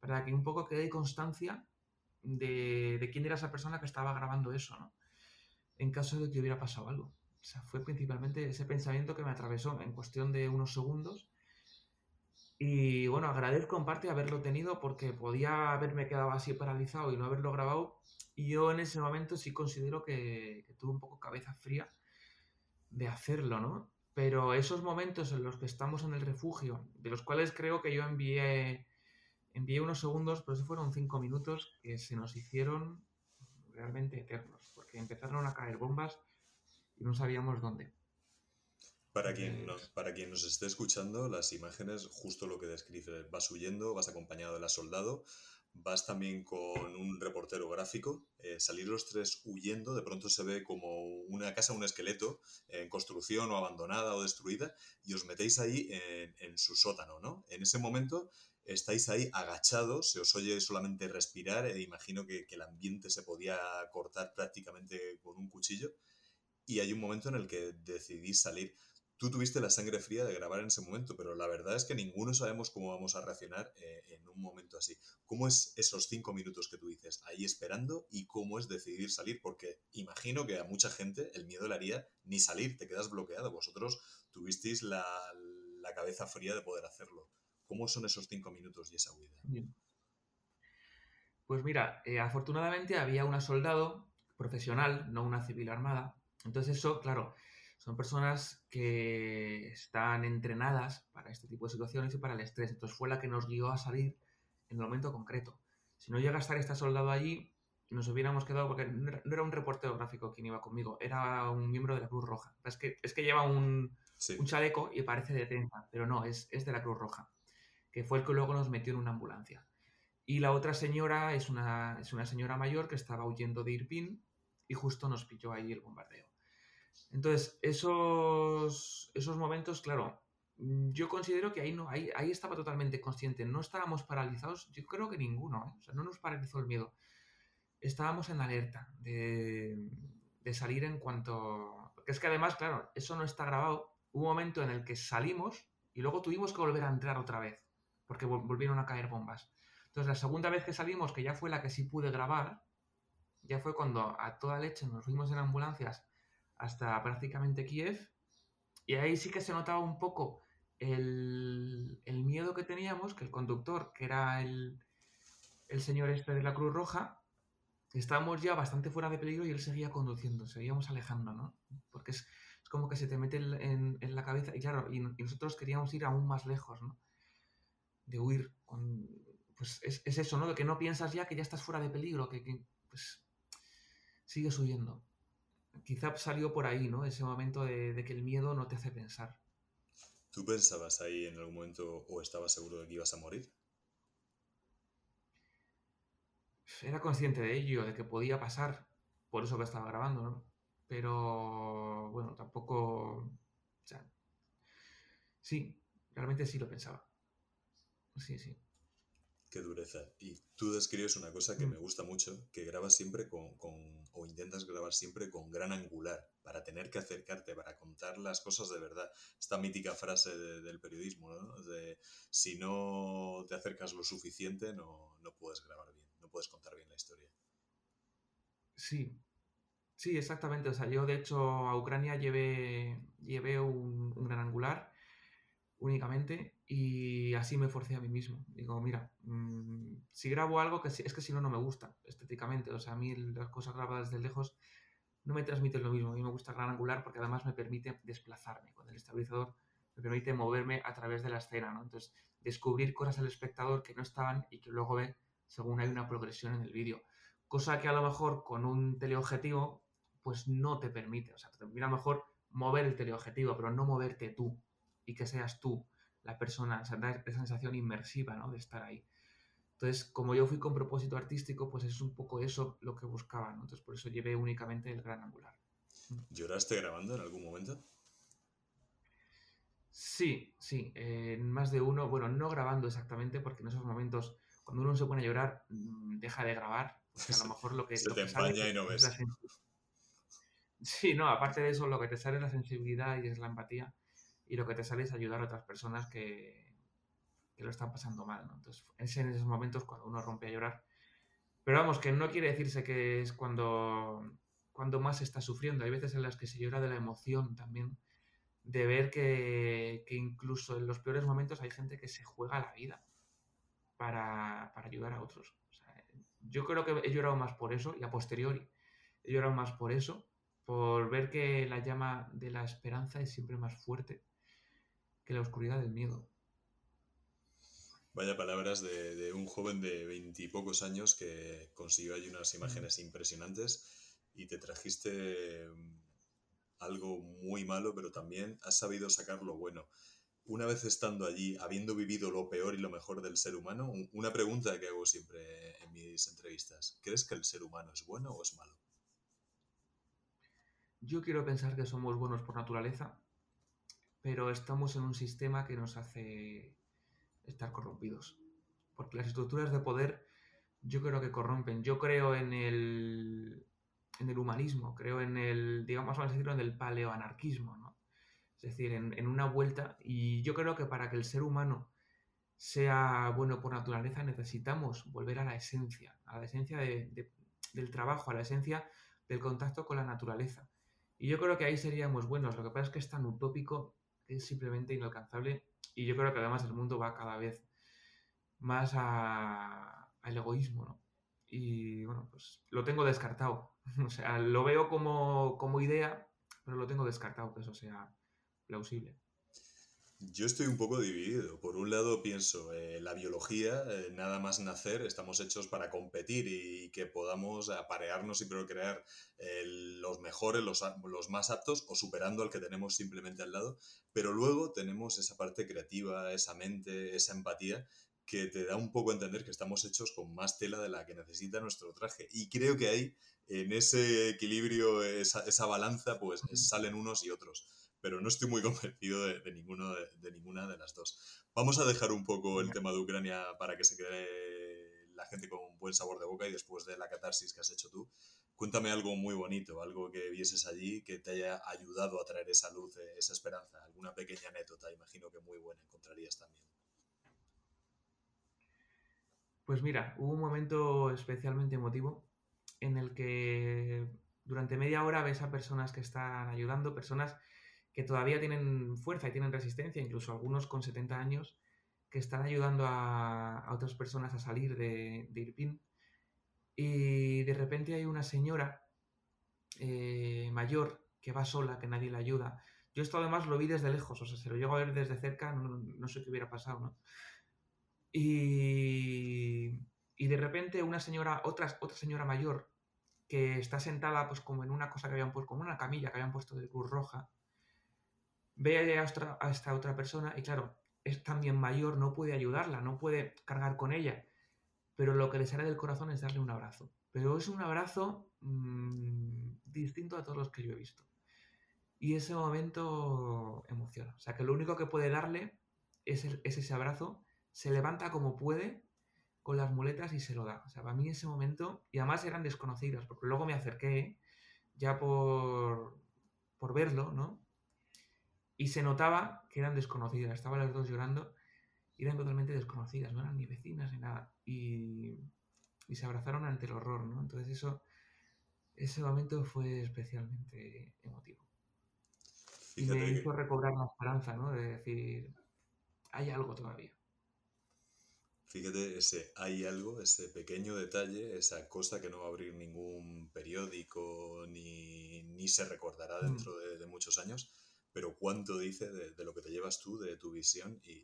para que un poco quede constancia de, de quién era esa persona que estaba grabando eso, ¿no? En caso de que hubiera pasado algo. O sea, fue principalmente ese pensamiento que me atravesó en cuestión de unos segundos. Y bueno, agradezco en parte haberlo tenido porque podía haberme quedado así paralizado y no haberlo grabado. Y yo en ese momento sí considero que, que tuve un poco cabeza fría de hacerlo, ¿no? Pero esos momentos en los que estamos en el refugio, de los cuales creo que yo envié, envié unos segundos, pero eso fueron cinco minutos que se nos hicieron realmente eternos, porque empezaron a caer bombas y no sabíamos dónde. Para quien, nos, para quien nos esté escuchando, las imágenes, justo lo que describe, vas huyendo, vas acompañado de la soldado, vas también con un reportero gráfico, eh, salir los tres huyendo, de pronto se ve como una casa, un esqueleto en construcción o abandonada o destruida, y os metéis ahí en, en su sótano, ¿no? En ese momento estáis ahí agachados, se os oye solamente respirar, e imagino que, que el ambiente se podía cortar prácticamente con un cuchillo, y hay un momento en el que decidís salir. Tú tuviste la sangre fría de grabar en ese momento, pero la verdad es que ninguno sabemos cómo vamos a reaccionar eh, en un momento así. ¿Cómo es esos cinco minutos que tú dices ahí esperando y cómo es decidir salir? Porque imagino que a mucha gente el miedo le haría ni salir, te quedas bloqueado. Vosotros tuvisteis la, cabeza fría de poder hacerlo. ¿Cómo son esos cinco minutos y esa huida? Pues mira, eh, afortunadamente había una soldado profesional, no una civil armada. Entonces eso, claro, son personas que están entrenadas para este tipo de situaciones y para el estrés. Entonces fue la que nos guió a salir en el momento concreto. Si no llega a estar esta soldado allí, nos hubiéramos quedado, porque no era un reportero gráfico quien iba conmigo, era un miembro de la Cruz Roja. Es que, es que lleva un, sí. un chaleco y parece de prensa, pero no, es, es de la Cruz Roja, que fue el que luego nos metió en una ambulancia. Y la otra señora es una, es una señora mayor que estaba huyendo de Irpin y justo nos pilló ahí el bombardeo. Entonces, esos, esos momentos, claro, yo considero que ahí, no, ahí, ahí estaba totalmente consciente. No estábamos paralizados, yo creo que ninguno, ¿eh? o sea, no nos paralizó el miedo. Estábamos en alerta de, de salir en cuanto... Porque es que además, claro, eso no está grabado. Un momento en el que salimos y luego tuvimos que volver a entrar otra vez, porque volvieron a caer bombas. Entonces, la segunda vez que salimos, que ya fue la que sí pude grabar, ya fue cuando a toda leche nos fuimos en ambulancias hasta prácticamente Kiev. Y ahí sí que se notaba un poco el, miedo que teníamos, que el conductor, que era el, el, señor este de la Cruz Roja, estábamos ya bastante fuera de peligro y él seguía conduciendo, seguíamos alejando, ¿no? Porque es, como que se te mete en, la cabeza, y claro, y, nosotros queríamos ir aún más lejos, ¿no? De huir. Pues es, es, eso, ¿no? De que no piensas ya que ya estás fuera de peligro, que, que pues sigues huyendo quizá salió por ahí, ¿no? Ese momento de, de, que el miedo no te hace pensar. ¿Tú pensabas ahí en algún momento o estabas seguro de que ibas a morir? Era consciente de ello, de que podía pasar, por eso que estaba grabando, ¿no? Pero bueno, tampoco... O sea, sí, realmente sí lo pensaba. Sí, sí. Qué dureza. Y tú describes una cosa que mm. me gusta mucho, que grabas siempre con, con, o intentas grabar siempre con gran angular, para tener que acercarte, para contar las cosas de verdad. Esta mítica frase de, del periodismo, ¿no? De si no te acercas lo suficiente, no, no puedes grabar bien, no puedes contar bien la historia. Sí, sí, exactamente. O sea, yo de hecho a Ucrania llevé, llevé un, un gran angular únicamente y así me forcé a mí mismo. Digo, mira, mmm, si grabo algo que es que si no, no me gusta estéticamente. O sea, a mí las cosas grabadas desde lejos no me transmiten lo mismo. A mí me gusta gran angular porque además me permite desplazarme con el estabilizador, me permite moverme a través de la escena, ¿no? Entonces, descubrir cosas al espectador que no estaban y que luego ve según hay una progresión en el vídeo. Cosa que a lo mejor con un teleobjetivo, pues no te permite. O sea, te permite a lo mejor mover el teleobjetivo, pero no moverte tú y que seas tú la persona, o sea, da esa sensación inmersiva, ¿no? De estar ahí. Entonces, como yo fui con propósito artístico, pues es un poco eso lo que buscaba, ¿no? Entonces, por eso llevé únicamente el gran angular. ¿Lloraste grabando en algún momento? Sí, sí, eh, más de uno, bueno, no grabando exactamente, porque en esos momentos, cuando uno se pone a llorar, mm, deja de grabar, porque a lo mejor lo que... se lo te que empaña y no ves. Sí, no, aparte de eso, lo que te sale es la sensibilidad y es la empatía y lo que te sale es ayudar a otras personas que, lo están pasando mal, ¿no? Entonces, es en esos momentos cuando uno rompe a llorar. Pero vamos, que no quiere decirse que es cuando, cuando más está sufriendo. Hay veces en las que se llora de la emoción también, de ver que, incluso en los peores momentos hay gente que se juega la vida para, para ayudar a otros. yo creo que he llorado más por eso y a posteriori he llorado más por eso, por ver que la llama de la esperanza es siempre más fuerte que la oscuridad del miedo. Vaya palabras de, un joven de veintipocos años que consiguió allí unas imágenes impresionantes y te trajiste mm, algo muy malo, pero también has sabido sacar lo bueno. Una vez estando allí, habiendo vivido lo peor y lo mejor del ser humano, una pregunta que hago siempre en mis entrevistas. ¿Crees que el ser humano es bueno o es malo? Yo quiero pensar que somos buenos por naturaleza, pero estamos en un sistema que nos hace estar corrompidos. Porque las estructuras de poder yo creo que corrompen. Yo creo en el, en el humanismo, creo en el, digamos, vamos a decirlo, en el paleoanarquismo. Es decir, en, una vuelta. Y yo creo que para que el ser humano sea bueno por naturaleza necesitamos volver a la esencia, a la esencia del trabajo, a la esencia del contacto con la naturaleza. Y yo creo que ahí seríamos buenos. Lo que pasa es que es tan utópico es simplemente inalcanzable y yo creo que además el mundo va cada vez más al egoísmo, ¿no? Y bueno, pues lo tengo descartado. O sea, lo veo como, como idea, pero lo tengo descartado que eso sea plausible. Yo estoy un poco dividido. Por un lado pienso, eh, la biología, eh, nada más nacer, estamos hechos para competir y, que podamos aparearnos y procrear eh, los mejores, los, los, más aptos o superando al que tenemos simplemente al lado. Pero luego tenemos esa parte creativa, esa mente, esa empatía que te da un poco a entender que estamos hechos con más tela de la que necesita nuestro traje. Y creo que ahí, en ese equilibrio, esa, esa balanza, pues salen unos y otros pero no estoy muy convencido de, ninguno de, ninguna de las dos. Vamos a dejar un poco el tema de Ucrania para que se quede la gente con un buen sabor de boca y después de la catarsis que has hecho tú, cuéntame algo muy bonito, algo que vieses allí que te haya ayudado a traer esa luz, eh, esa esperanza, alguna pequeña anécdota, imagino que muy buena encontrarías también. Pues mira, hubo un momento especialmente emotivo en el que durante media hora ves a personas que están ayudando, personas que todavía tienen fuerza y tienen resistencia, incluso algunos con 70 años, que están ayudando a, otras personas a salir de, Irpin. Y de repente hay una señora eh, mayor que va sola, que nadie la ayuda. Yo esto además lo vi desde lejos, o sea, se lo llego a ver desde cerca, no, sé qué hubiera pasado, ¿no? Y, y, de repente una señora, otra, otra señora mayor, que está sentada pues como en una cosa que habían puesto, como una camilla que habían puesto de Cruz Roja, ve a, esta otra persona y claro, es también mayor, no puede ayudarla, no puede cargar con ella, pero lo que le sale del corazón es darle un abrazo. Pero es un abrazo mm, distinto a todos los que yo he visto. Y ese momento emociona. O sea, que lo único que puede darle es, es ese abrazo, se levanta como puede con las muletas y se lo da. O sea, para mí ese momento, y además eran desconocidas, porque luego me acerqué ya por, por verlo, ¿no? Y se notaba que eran desconocidas. Estaban las dos llorando y eran totalmente desconocidas, no eran ni vecinas ni nada. Y, se abrazaron ante el horror, ¿no? Entonces eso, ese momento fue especialmente emotivo. y me hizo recobrar la esperanza, ¿no? De decir, hay algo todavía. Fíjate, ese hay algo, ese pequeño detalle, esa cosa que no va a abrir ningún periódico ni, se recordará mm. dentro de, muchos años, pero cuánto dice de, lo que te llevas tú, de tu visión y,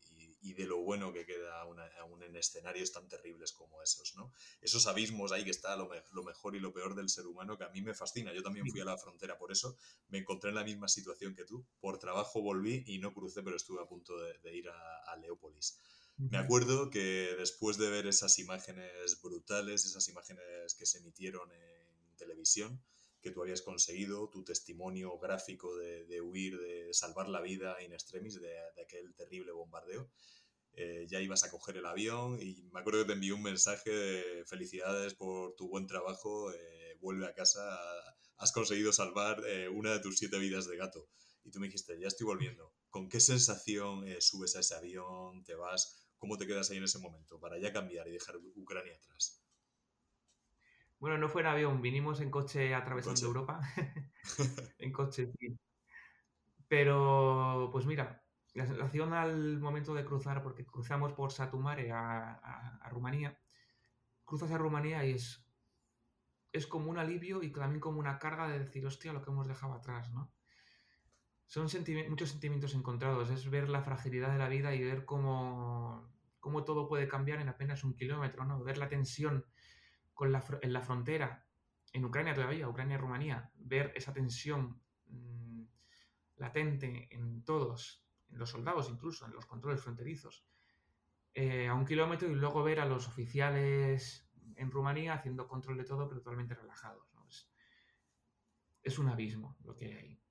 de lo bueno que queda aún en escenarios tan terribles como esos, ¿no? Esos abismos ahí que está lo, mejor y lo peor del ser humano que a mí me fascina. Yo también fui a la frontera por eso, me encontré en la misma situación que tú. Por trabajo volví y no crucé, pero estuve a punto de, ir a, a Leópolis. Me acuerdo que después de ver esas imágenes brutales, esas imágenes que se emitieron en televisión, que tú habías conseguido, tu testimonio gráfico de, huir, de salvar la vida in extremis de, aquel terrible bombardeo. Eh, ya ibas a coger el avión y me acuerdo que te envié un mensaje de felicidades por tu buen trabajo, eh, vuelve a casa, has conseguido salvar eh, una de tus siete vidas de gato. Y tú me dijiste, ya estoy volviendo. ¿Con qué sensación subes a ese avión, te vas? ¿Cómo te quedas ahí en ese momento para ya cambiar y dejar Ucrania atrás? Bueno, no fue en avión, vinimos en coche atravesando Europa. en coche, sí. Pero, pues mira, la sensación al momento de cruzar, porque cruzamos por Satumare a, Rumanía, cruzas a Rumanía y es, es como un alivio y también como una carga de decir, hostia, lo que hemos dejado atrás, ¿no? Son muchos sentimientos encontrados, es ver la fragilidad de la vida y ver cómo, cómo todo puede cambiar en apenas un kilómetro, ¿no? Ver la tensión con la, en la frontera, en Ucrania todavía, Ucrania-Rumanía, ver esa tensión mm, latente en todos, en los soldados incluso, en los controles fronterizos, eh, a un kilómetro y luego ver a los oficiales en Rumanía haciendo control de todo, pero totalmente relajados. Es, un abismo lo que hay ahí.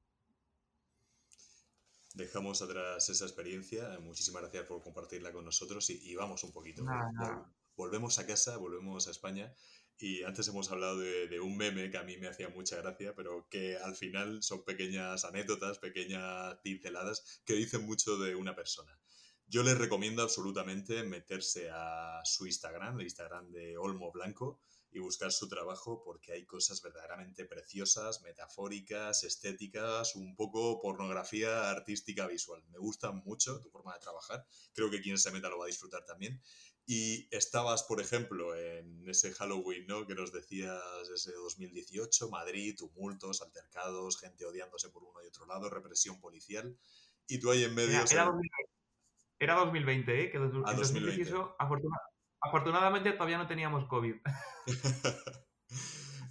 Dejamos atrás esa experiencia. Muchísimas gracias por compartirla con nosotros y, vamos un poquito. Volvemos a casa, volvemos a España y antes hemos hablado de, un meme que a mí me hacía mucha gracia, pero que al final son pequeñas anécdotas, pequeñas pinceladas que dicen mucho de una persona. Yo les recomiendo absolutamente meterse a su Instagram, el Instagram de Olmo Blanco, y buscar su trabajo porque hay cosas verdaderamente preciosas, metafóricas, estéticas, un poco pornografía artística visual. Me gusta mucho tu forma de trabajar. Creo que quien se meta lo va a disfrutar también. Y estabas, por ejemplo, en ese Halloween, ¿no? Que nos decías ese 2018, Madrid, tumultos, altercados, gente odiándose por uno y otro lado, represión policial. Y tú ahí en medio... Era, 2020, ¿eh? Que ah, 2018, afortunadamente todavía no teníamos COVID.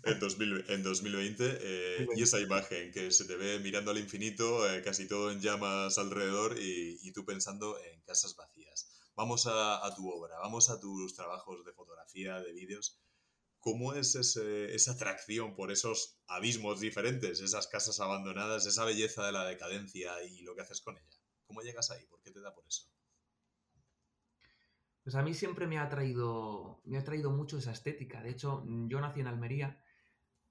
en, 2020, eh, y esa imagen que se te ve mirando al infinito, eh, casi todo en llamas alrededor y, y tú pensando en casas vacías vamos a, tu obra, vamos a tus trabajos de fotografía, de vídeos. ¿Cómo es esa atracción por esos abismos diferentes, esas casas abandonadas, esa belleza de la decadencia y lo que haces con ella? ¿Cómo llegas ahí? ¿Por qué te da por eso? Pues a mí siempre me ha traído, me ha traído mucho esa estética. De hecho, yo nací en Almería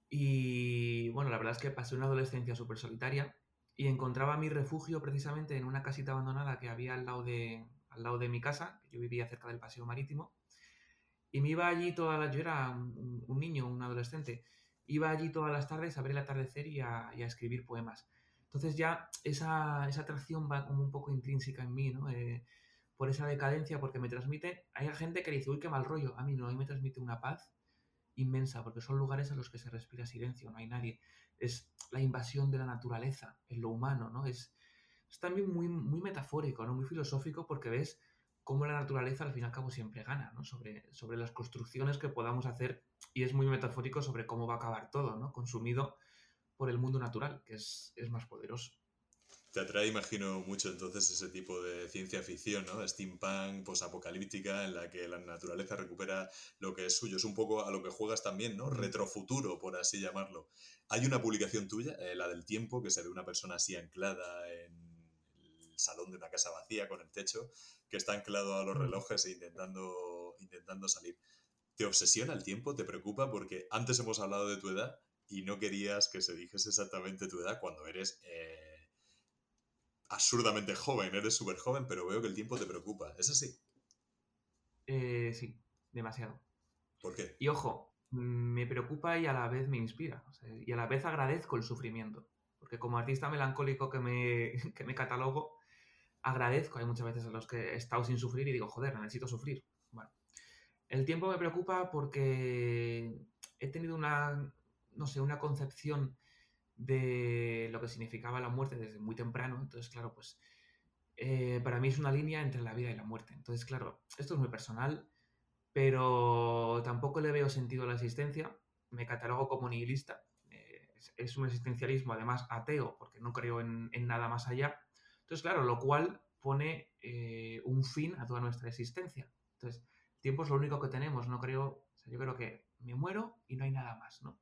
y bueno, la verdad es que pasé una adolescencia súper solitaria y encontraba mi refugio precisamente en una casita abandonada que había al lado de, al lado de mi casa, yo vivía cerca del paseo marítimo, y me iba allí todas las... Yo era un, niño, un adolescente, iba allí todas las tardes a ver el atardecer y a, escribir poemas. Entonces ya esa, esa, atracción va como un poco intrínseca en mí, ¿no? Eh, por esa decadencia, porque me transmite... Hay gente que dice, uy, qué mal rollo. A mí no, a mí me transmite una paz inmensa, porque son lugares en los que se respira silencio, no hay nadie. Es la invasión de la naturaleza, en lo humano, ¿no? Es, es también muy, muy metafórico, ¿no? muy filosófico, porque ves cómo la naturaleza al fin y al cabo siempre gana, ¿no? sobre, sobre las construcciones que podamos hacer, y es muy metafórico sobre cómo va a acabar todo, ¿no? consumido por el mundo natural, que es, es más poderoso. Te atrae, imagino, mucho entonces ese tipo de ciencia ficción, ¿no? Steampunk, posapocalíptica, en la que la naturaleza recupera lo que es suyo. Es un poco a lo que juegas también, ¿no? Retrofuturo, por así llamarlo. Hay una publicación tuya, eh, la del tiempo, que se ve una persona así anclada en salón de una casa vacía con el techo, que está anclado a los mm. relojes e intentando, intentando salir. ¿Te obsesiona el tiempo? ¿Te preocupa? Porque antes hemos hablado de tu edad y no querías que se dijese exactamente tu edad cuando eres eh, absurdamente joven, eres súper joven, pero veo que el tiempo te preocupa. ¿Es así? Eh, sí, demasiado. ¿Por qué? Y ojo, me preocupa y a la vez me inspira. y a la vez agradezco el sufrimiento. Porque como artista melancólico que me, que me catalogo, agradezco, hay muchas veces a los que he estado sin sufrir y digo, joder, necesito sufrir. Bueno, el tiempo me preocupa porque he tenido una, no sé, una concepción de lo que significaba la muerte desde muy temprano. Entonces, claro, pues eh, para mí es una línea entre la vida y la muerte. Entonces, claro, esto es muy personal, pero tampoco le veo sentido a la existencia. Me catalogo como nihilista. Eh, es, un existencialismo, además, ateo, porque no creo en nada más allá. Entonces, claro, lo cual pone eh, un fin a toda nuestra existencia. Entonces, tiempo es lo único que tenemos, no creo, yo creo que me muero y no hay nada más, ¿no?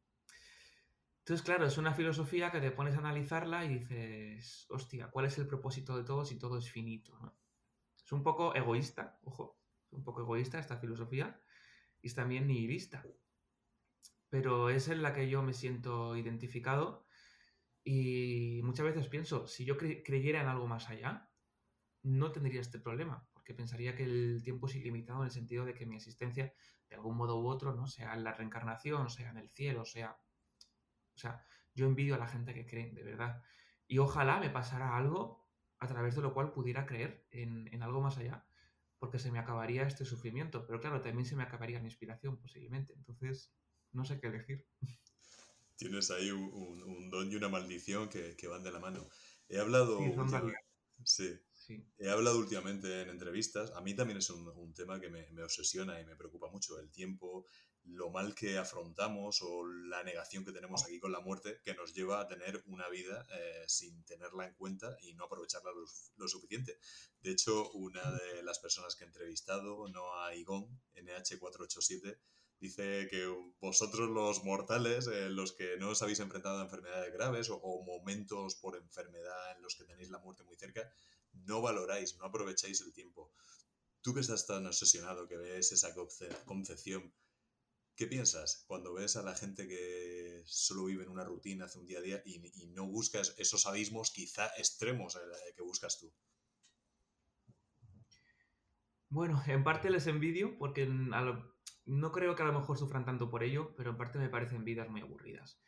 Entonces, claro, es una filosofía que te pones a analizarla y dices, hostia, ¿cuál es el propósito de todo si todo es finito? Es un poco egoísta, ojo, es un poco egoísta esta filosofía y es también nihilista. Pero es en la que yo me siento identificado y muchas veces pienso, si yo creyera en algo más allá, no tendría este problema, porque pensaría que el tiempo es ilimitado en el sentido de que mi existencia, de algún modo u otro, ¿no? sea en la reencarnación, sea en el cielo, sea... O sea, yo envidio a la gente que cree, de verdad. Y ojalá me pasara algo a través de lo cual pudiera creer en, en algo más allá, porque se me acabaría este sufrimiento. Pero claro, también se me acabaría mi inspiración, posiblemente. Entonces, no sé qué elegir. Tienes ahí un, don y una maldición que, que, van de la mano. He hablado... Sí, sí. He hablado últimamente en entrevistas. A mí también es un, un tema que me, me, obsesiona y me preocupa mucho. El tiempo, lo mal que afrontamos o la negación que tenemos aquí con la muerte que nos lleva a tener una vida eh, sin tenerla en cuenta y no aprovecharla lo, suficiente. De hecho, una de las personas que he entrevistado, Noah Igón, NH487, dice que vosotros los mortales, eh, los que no os habéis enfrentado a enfermedades graves o, momentos por enfermedad en los que tenéis la muerte muy cerca, no valoráis, no aprovecháis el tiempo. Tú que estás tan obsesionado, que ves esa concepción ¿Qué piensas cuando ves a la gente que solo vive en una rutina, hace un día a día y, no buscas esos abismos quizá extremos eh, que buscas tú? Bueno, en parte les envidio porque no creo que a lo mejor sufran tanto por ello, pero en parte me parecen vidas muy aburridas.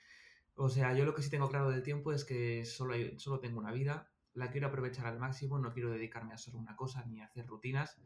O sea, yo lo que sí tengo claro del tiempo es que solo, solo tengo una vida, la quiero aprovechar al máximo, no quiero dedicarme a solo una cosa ni a hacer rutinas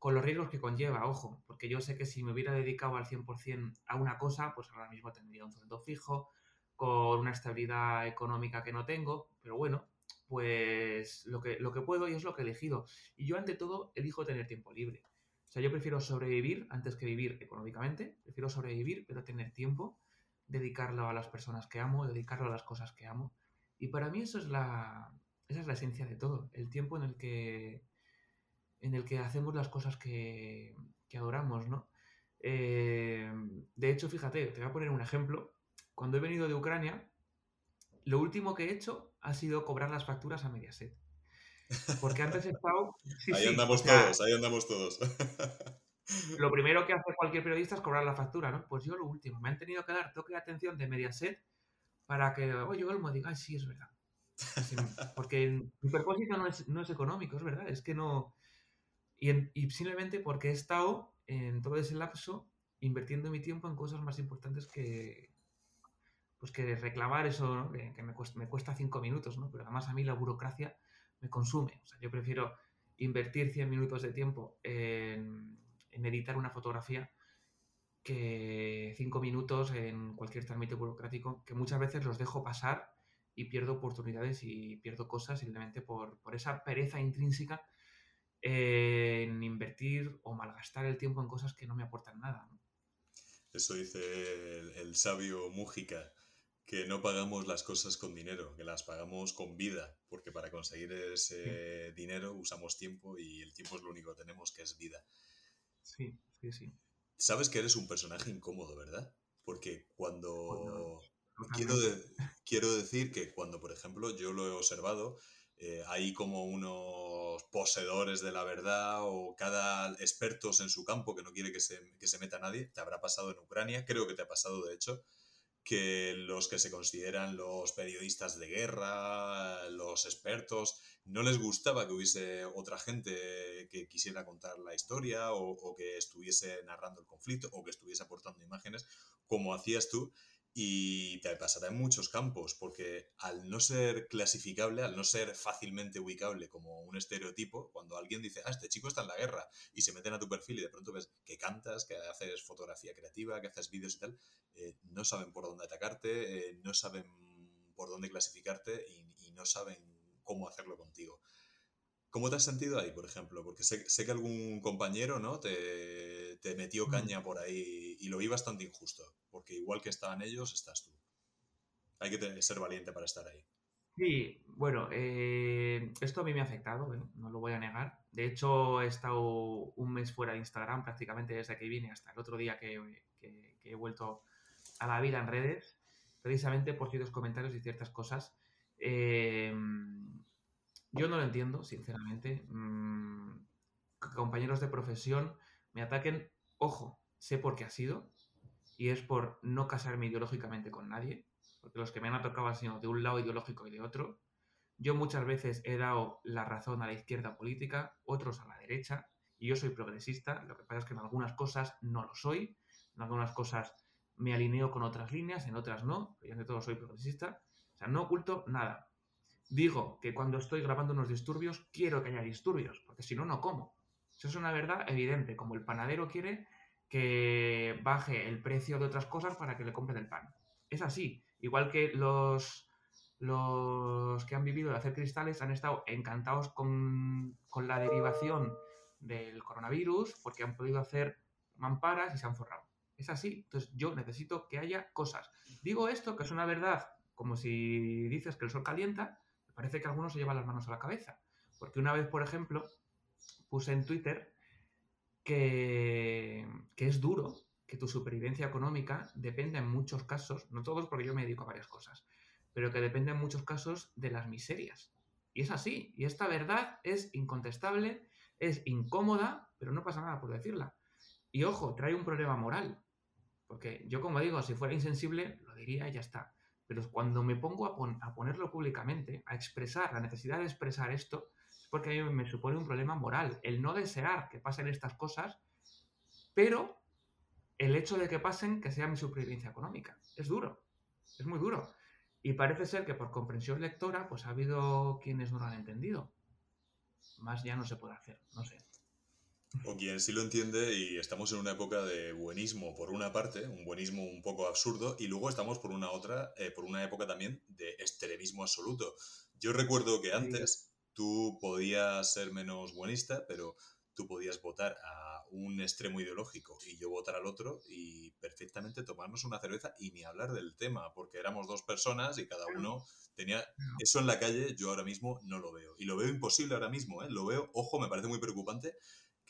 con los riesgos que conlleva, ojo, porque yo sé que si me hubiera dedicado al 100% a una cosa, pues ahora mismo tendría un sueldo fijo, con una estabilidad económica que no tengo, pero bueno, pues lo que, lo que puedo y es lo que he elegido. Y yo ante todo elijo tener tiempo libre. O sea, yo prefiero sobrevivir antes que vivir económicamente, prefiero sobrevivir, pero tener tiempo, dedicarlo a las personas que amo, dedicarlo a las cosas que amo. Y para mí eso es la, esa es la esencia de todo, el tiempo en el que en el que hacemos las cosas que, adoramos, ¿no? Eh, de hecho, fíjate, te voy a poner un ejemplo. Cuando he venido de Ucrania, lo último que he hecho ha sido cobrar las facturas a Mediaset. Porque antes he estado... ahí andamos todos, ahí andamos todos. lo primero que hace cualquier periodista es cobrar la factura, ¿no? Pues yo lo último. Me han tenido que dar toque de atención de Mediaset para que, oye, Olmo diga, sí, es verdad. Porque mi propósito no es, no es económico, es verdad. Es que no y, simplemente porque he estado en todo ese lapso invirtiendo mi tiempo en cosas más importantes que, pues que reclamar eso, que, me, cuesta, me, cuesta, cinco minutos, ¿no? Pero además a mí la burocracia me consume. O sea, yo prefiero invertir 100 minutos de tiempo en, editar una fotografía que cinco minutos en cualquier trámite burocrático, que muchas veces los dejo pasar y pierdo oportunidades y pierdo cosas simplemente por, por esa pereza intrínseca en invertir o malgastar el tiempo en cosas que no me aportan nada. Eso dice el, sabio Mújica, que no pagamos las cosas con dinero, que las pagamos con vida, porque para conseguir ese dinero usamos tiempo y el tiempo es lo único que tenemos, que es vida. Sí, sí, sí. Sabes que eres un personaje incómodo, ¿verdad? Porque cuando... quiero, quiero decir que cuando, por ejemplo, yo lo he observado, eh, hay como unos poseedores de la verdad o cada expertos en su campo que no quiere que se, que se meta nadie. Te habrá pasado en Ucrania, creo que te ha pasado de hecho, que los que se consideran los periodistas de guerra, los expertos, no les gustaba que hubiese otra gente que quisiera contar la historia o, que estuviese narrando el conflicto o que estuviese aportando imágenes como hacías tú y te pasará en muchos campos, porque al no ser clasificable, al no ser fácilmente ubicable como un estereotipo, cuando alguien dice, ah, este chico está en la guerra, y se meten a tu perfil y de pronto ves que cantas, que haces fotografía creativa, que haces vídeos y tal, eh, no saben por dónde atacarte, eh, no saben por dónde clasificarte y, no saben cómo hacerlo contigo. ¿Cómo te has sentido ahí, por ejemplo? Porque sé, sé que algún compañero ¿no? te, te metió caña por ahí y lo vi bastante injusto porque igual que estaban ellos, estás tú. Hay que ser valiente para estar ahí. Sí, bueno, eh, esto a mí me ha afectado, ¿eh? no lo voy a negar. De hecho, he estado un mes fuera de Instagram prácticamente desde que vine hasta el otro día que, he vuelto a la vida en redes, precisamente por ciertos comentarios y ciertas cosas. Eh, yo no lo entiendo, sinceramente. Mm, compañeros de profesión me ataquen, ojo, sé por qué ha sido, y es por no casarme ideológicamente con nadie, porque los que me han atacado han sido de un lado ideológico y de otro. Yo muchas veces he dado la razón a la izquierda política, otros a la derecha, y yo soy progresista, lo que pasa es que en algunas cosas no lo soy, en algunas cosas me alineo con otras líneas, en otras no, pero yo de todo soy progresista, o sea, no oculto nada. Digo que cuando estoy grabando unos disturbios, quiero que haya disturbios, porque si no, no como. Eso es una verdad evidente, como el panadero quiere que baje el precio de otras cosas para que le compren el pan. Es así, igual que los, los que han vivido de hacer cristales han estado encantados con, con la derivación del coronavirus porque han podido hacer mamparas y se han forrado. Es así. Entonces yo necesito que haya cosas. Digo esto, que es una verdad, como si dices que el sol calienta, parece que algunos se llevan las manos a la cabeza. Porque una vez, por ejemplo, puse en Twitter que, que es duro que tu supervivencia económica depende en muchos casos, no todos porque yo me dedico a varias cosas, pero que depende en muchos casos de las miserias. Y es así. Y esta verdad es incontestable, es incómoda, pero no pasa nada por decirla. Y ojo, trae un problema moral. Porque yo, como digo, si fuera insensible, lo diría y ya está. Pero cuando me pongo a, ponerlo públicamente, a expresar la necesidad de expresar esto, es porque a mí me supone un problema moral. El no desear que pasen estas cosas, pero el hecho de que pasen que sea mi supervivencia económica. Es duro. Es muy duro. Y parece ser que por comprensión lectora, pues ha habido quienes no lo han entendido. Más ya no se puede hacer, no sé. O quien sí lo entiende y estamos en una época de buenismo por una parte, un buenismo un poco absurdo, y luego estamos por una otra, eh, por una época también de extremismo absoluto. Yo recuerdo que antes tú podías ser menos buenista, pero tú podías votar a un extremo ideológico y yo votar al otro y perfectamente tomarnos una cerveza y ni hablar del tema, porque éramos dos personas y cada uno tenía... Eso en la calle yo ahora mismo no lo veo. Y lo veo imposible ahora mismo, ¿eh? Lo veo, ojo, me parece muy preocupante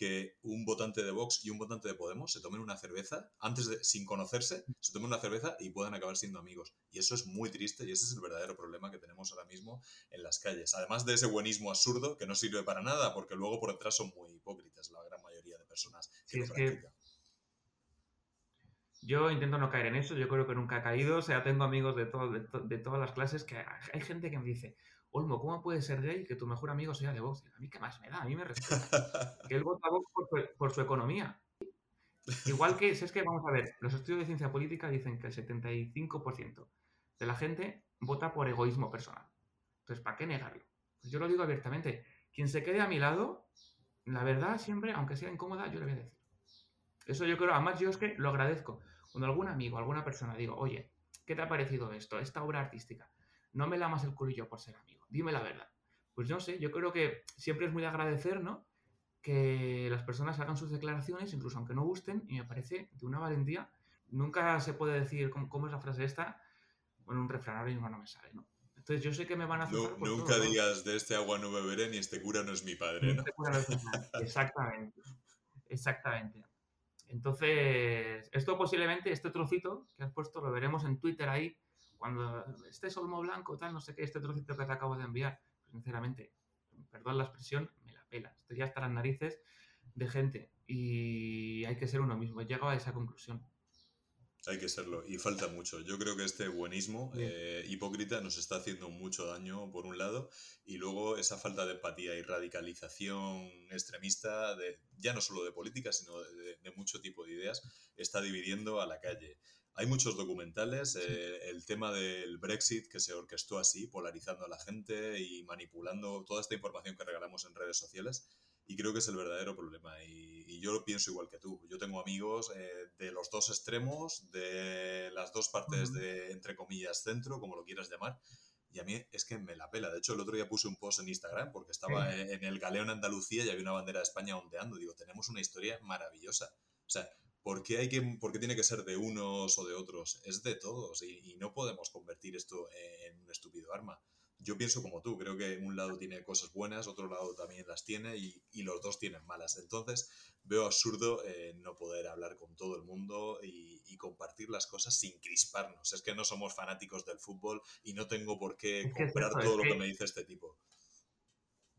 que un votante de Vox y un votante de Podemos se tomen una cerveza, antes de, sin conocerse, se tomen una cerveza y puedan acabar siendo amigos. Y eso es muy triste y ese es el verdadero problema que tenemos ahora mismo en las calles. Además de ese buenismo absurdo que no sirve para nada, porque luego por detrás son muy hipócritas la gran mayoría de personas que Yo intento no caer en eso, yo creo que nunca he caído, o sea, tengo amigos de, todo, de todas las clases que hay gente que me dice, Olmo, ¿cómo puede ser gay que tu mejor amigo sea de Vox? A mí qué más me da, a mí me respeta. que él vota a Vox por su, economía. Igual que, si es que, vamos a ver, los estudios de ciencia política dicen que el 75% de la gente vota por egoísmo personal. Entonces, ¿para qué negarlo? Pues yo lo digo abiertamente. Quien se quede a mi lado, la verdad siempre, aunque sea incómoda, yo le voy a decir. Eso yo creo, además yo es que lo agradezco. Cuando algún amigo, alguna persona digo, oye, ¿qué te ha parecido esto, esta obra artística? No me lamas el culillo por ser amigo dime la verdad. Pues no sé, yo creo que siempre es muy de agradecer, ¿no? Que las personas hagan sus declaraciones, incluso aunque no gusten, y me parece de una valentía. Nunca se puede decir cómo, es la frase esta, bueno, un refrán ahora mismo no me sale, ¿no? Entonces yo sé que me van a hacer. nunca digas de este agua no beberé ni este cura no es mi padre, ¿no? Este cura no es mi padre. Exactamente. Exactamente. Entonces, esto posiblemente, este trocito que has puesto, lo veremos en Twitter ahí cuando este solmo blanco, tal, no sé qué, este trocito que te acabo de enviar, pues, sinceramente, perdón la expresión, me la pela. Estoy ya hasta las narices de gente y hay que ser uno mismo. He llegado a esa conclusión. Hay que serlo y falta mucho. Yo creo que este buenismo eh, hipócrita nos está haciendo mucho daño por un lado y luego esa falta de empatía y radicalización extremista, de, ya no solo de política, sino de mucho tipo de ideas, está dividiendo a la calle. Hay muchos documentales, eh, el tema del Brexit que se orquestó así, polarizando a la gente y manipulando toda esta información que regalamos en redes sociales, y creo que es el verdadero problema. Y, yo lo pienso igual que tú. Yo tengo amigos eh, de los dos extremos, de las dos partes de, entre comillas, centro, como lo quieras llamar, y a mí es que me la pela. De hecho, el otro día puse un post en Instagram porque estaba en el Galeón Andalucía y había una bandera de España ondeando. Digo, tenemos una historia maravillosa. O sea, ¿Por qué, hay que, ¿Por tiene que ser de unos o de otros? Es de todos y, no podemos convertir esto en un estúpido arma. Yo pienso como tú, creo que un lado tiene cosas buenas, otro lado también las tiene y, los dos tienen malas. Entonces veo absurdo eh, no poder hablar con todo el mundo y, compartir las cosas sin crisparnos. Es que no somos fanáticos del fútbol y no tengo por qué comprar todo lo que, me dice este tipo.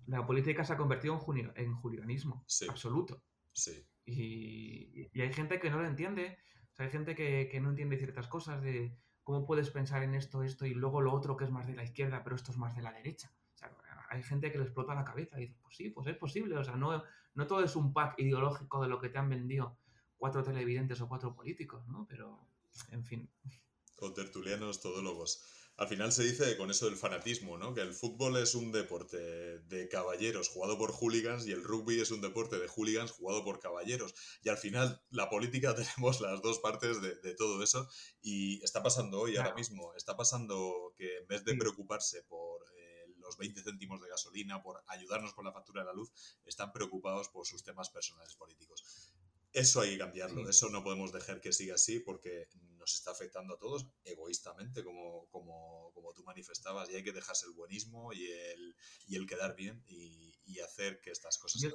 La política se ha convertido en, en julianismo absoluto. Sí. Y, hay gente que no lo entiende. hay gente que, no entiende ciertas cosas de cómo puedes pensar en esto, esto y luego lo otro que es más de la izquierda, pero esto es más de la derecha. O sea, hay gente que le explota la cabeza y dice, pues sí, pues es posible. O sea, no, no todo es un pack ideológico de lo que te han vendido cuatro televidentes o cuatro políticos, ¿no? Pero, en fin. O tertulianos todólogos. Al final se dice con eso del fanatismo, ¿no? Que el fútbol es un deporte de caballeros jugado por hooligans y el rugby es un deporte de hooligans jugado por caballeros. Y al final la política tenemos las dos partes de, todo eso y está pasando hoy, ahora mismo, está pasando que en vez de preocuparse por eh, los 20 céntimos de gasolina, por ayudarnos con la factura de la luz, están preocupados por sus temas personales políticos. Eso hay que cambiarlo, eso no podemos dejar que siga así porque nos está afectando a todos egoístamente, como, como, como tú manifestabas, y hay que dejarse el buenismo y el, y el quedar bien y, y hacer que estas cosas... Yo,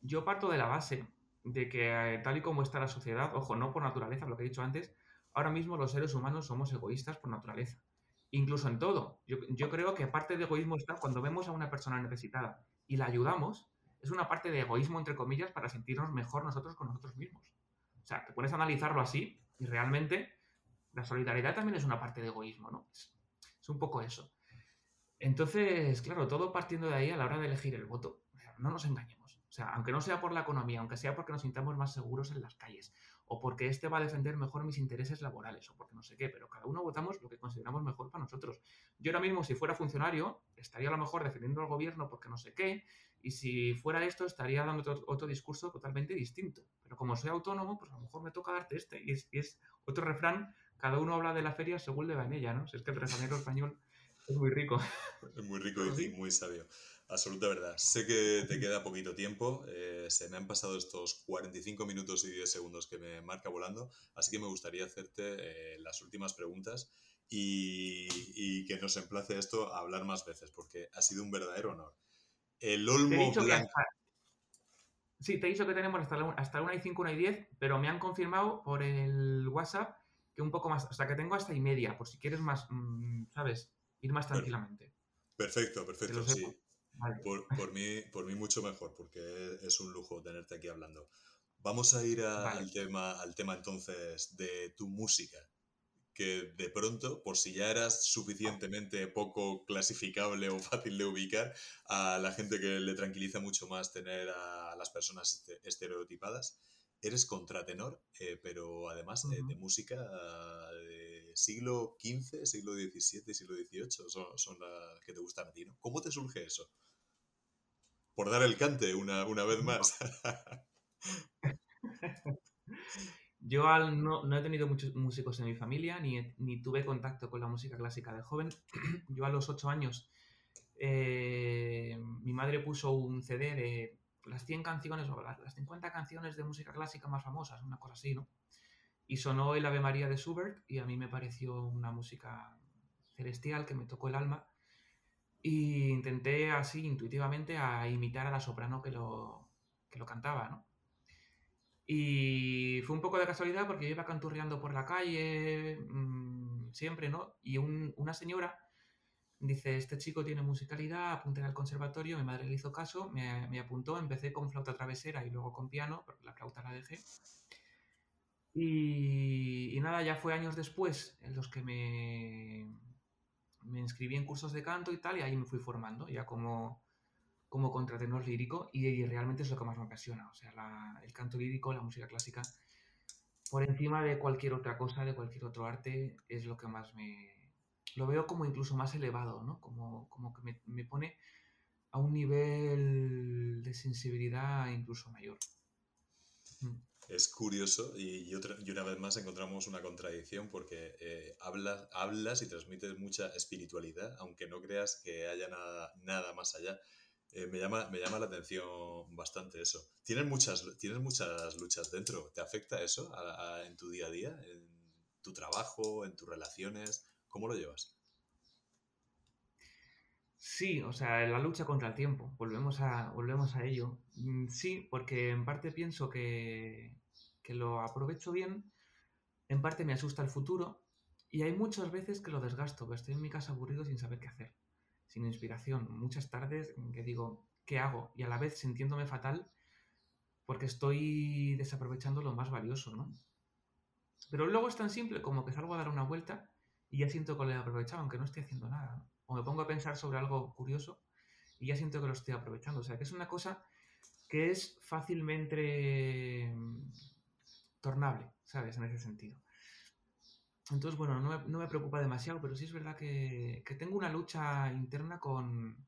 yo parto de la base de que eh, tal y como está la sociedad, ojo, no por naturaleza, lo que he dicho antes, ahora mismo los seres humanos somos egoístas por naturaleza, incluso en todo. Yo, yo creo que parte de egoísmo está cuando vemos a una persona necesitada y la ayudamos, es una parte de egoísmo, entre comillas, para sentirnos mejor nosotros con nosotros mismos. O sea, te pones a analizarlo así y realmente la solidaridad también es una parte de egoísmo, ¿no? Es, un poco eso. Entonces, claro, todo partiendo de ahí a la hora de elegir el voto. no nos engañemos. O sea, aunque no sea por la economía, aunque sea porque nos sintamos más seguros en las calles, o porque este va a defender mejor mis intereses laborales, o porque no sé qué, pero cada uno votamos lo que consideramos mejor para nosotros. Yo ahora mismo, si fuera funcionario, estaría a lo mejor defendiendo al gobierno porque no sé qué, y si fuera esto, estaría dando otro, discurso totalmente distinto. Pero como soy autónomo, pues a lo mejor me toca darte este. Y es, otro refrán, cada uno habla de la feria según le va en ella, ¿no? Si es que el refranero español es muy rico. Es muy rico y muy sabio. Absoluta verdad. Sé que te queda poquito tiempo. Eh, se me han pasado estos 45 minutos y 10 segundos que me marca volando. Así que me gustaría hacerte eh, las últimas preguntas y, y, que nos emplace esto a hablar más veces, porque ha sido un verdadero honor. El Olmo Blanco. Sí, te he dicho que tenemos hasta la, hasta 1 y 5, 1 y 10, pero me han confirmado por el WhatsApp que un poco más, o sea, que tengo hasta y media, por si quieres más, mm, ¿sabes? Ir más tranquilamente. Perfecto, perfecto, sí. Por, por, mí, por mí mucho mejor, porque es un lujo tenerte aquí hablando. Vamos a ir al, tema, al tema entonces de tu música que de pronto, por si ya eras suficientemente poco clasificable o fácil de ubicar, a la gente que le tranquiliza mucho más tener a las personas este, estereotipadas, eres contratenor, eh, pero además de música de siglo XV, siglo XVII, siglo XVIII, son, son, las que te gustan a ti, ¿no? ¿Cómo te surge eso? Por dar el cante una, una vez más. Yo no, he tenido muchos músicos en mi familia, ni, tuve contacto con la música clásica de joven. Yo a los ocho años, eh, mi madre puso un CD de las 100 canciones o las 50 canciones de música clásica más famosas, una cosa así, ¿no? Y sonó el Ave María de Schubert y a mí me pareció una música celestial que me tocó el alma. Y intenté así intuitivamente a imitar a la soprano que lo, que lo cantaba, ¿no? Y fue un poco de casualidad porque yo iba canturreando por la calle, mm, siempre, ¿no? Y una señora dice, este chico tiene musicalidad, apunte al conservatorio, mi madre le hizo caso, me, apuntó, empecé con flauta travesera y luego con piano, porque la flauta la dejé. Y, y, nada, ya fue años después en los que me, me inscribí en cursos de canto y tal, y ahí me fui formando, ya como como contratenor lírico y, realmente es lo que más me apasiona. O sea, el canto lírico, la música clásica, por encima de cualquier otra cosa, de cualquier otro arte, es lo que más me... Lo veo como incluso más elevado, ¿no? Como, como que me, me pone a un nivel de sensibilidad incluso mayor. Mm. Es curioso y, otra, y, una vez más encontramos una contradicción porque eh, hablas, hablas y transmites mucha espiritualidad, aunque no creas que haya nada, nada más allá. Eh, me, llama, me llama la atención bastante eso. ¿Tienes muchas, tienes muchas luchas dentro. ¿Te afecta eso en tu día a día? ¿En tu trabajo? ¿En tus relaciones? ¿Cómo lo llevas? Sí, o sea, la lucha contra el tiempo. Volvemos a, volvemos a ello. Mm, sí, porque en parte pienso que, que lo aprovecho bien, en parte me asusta el futuro y hay muchas veces que lo desgasto, que estoy en mi casa aburrido sin saber qué hacer sin inspiración. Muchas tardes que digo, ¿qué hago? Y a la vez sintiéndome fatal porque estoy desaprovechando lo más valioso, ¿no? Pero luego es tan simple como que salgo a dar una vuelta y ya siento que lo he aprovechado, aunque no estoy haciendo nada. o me pongo a pensar sobre algo curioso y ya siento que lo estoy aprovechando. O sea, que es una cosa que es fácilmente mm, tornable, ¿sabes? En ese sentido. Entonces, bueno, no me, preocupa demasiado, pero sí es verdad que, tengo una lucha interna con,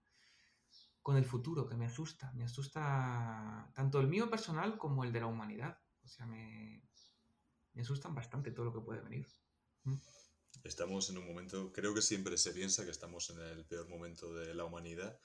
con el futuro, que me asusta. Me asusta tanto el mío personal como el de la humanidad. O sea, me, me asustan bastante todo lo que puede venir. Mm. Estamos en un momento, creo que siempre se piensa que estamos en el peor momento de la humanidad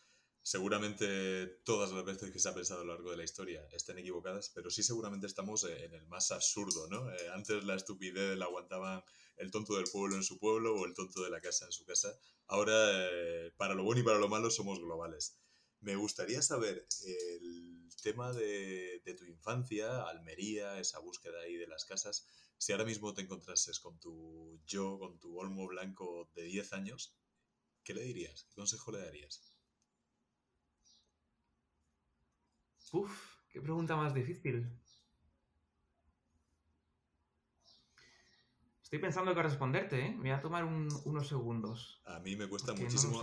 Seguramente todas las veces que se ha pensado a lo largo de la historia estén equivocadas, pero sí seguramente estamos en el más absurdo, ¿no? Eh, antes la estupidez la aguantaban el tonto del pueblo en su pueblo o el tonto de la casa en su casa. Ahora, eh, para lo bueno y para lo malo, somos globales. Me gustaría saber el tema de, de, tu infancia, Almería, esa búsqueda ahí de las casas. Si ahora mismo te encontrases con tu yo, con tu olmo blanco de 10 años, ¿qué le dirías? ¿Qué consejo le darías? Uf, qué pregunta más difícil. Estoy pensando que responderte, ¿eh? Me voy a tomar unos segundos. A mí me cuesta muchísimo.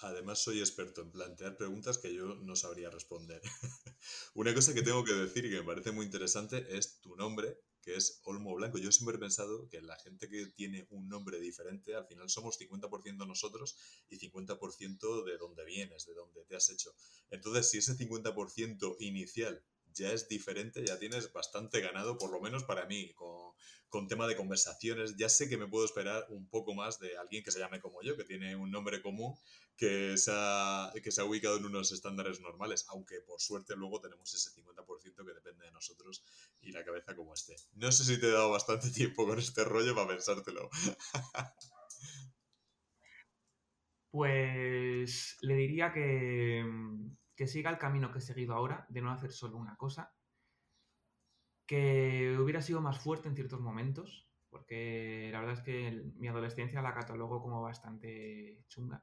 Además, soy experto en plantear preguntas que yo no sabría responder. Una cosa que tengo que decir y que me parece muy interesante es tu nombre que es Olmo Blanco. Yo siempre he pensado que la gente que tiene un nombre diferente, al final somos 50% nosotros y 50% de dónde vienes, de dónde te has hecho. Entonces, si ese 50% inicial ya es diferente, ya tienes bastante ganado, por lo menos para mí, con, tema de conversaciones. Ya sé que me puedo esperar un poco más de alguien que se llame como yo, que tiene un nombre común, que se ha, que se ha ubicado en unos estándares normales, aunque por suerte luego tenemos ese 50% que depende de nosotros y la cabeza como esté. No sé si te he dado bastante tiempo con este rollo para pensártelo. Pues le diría que, que siga el camino que he seguido ahora, de no hacer solo una cosa, que hubiera sido más fuerte en ciertos momentos, porque la verdad es que mi adolescencia la catalogo como bastante chunga.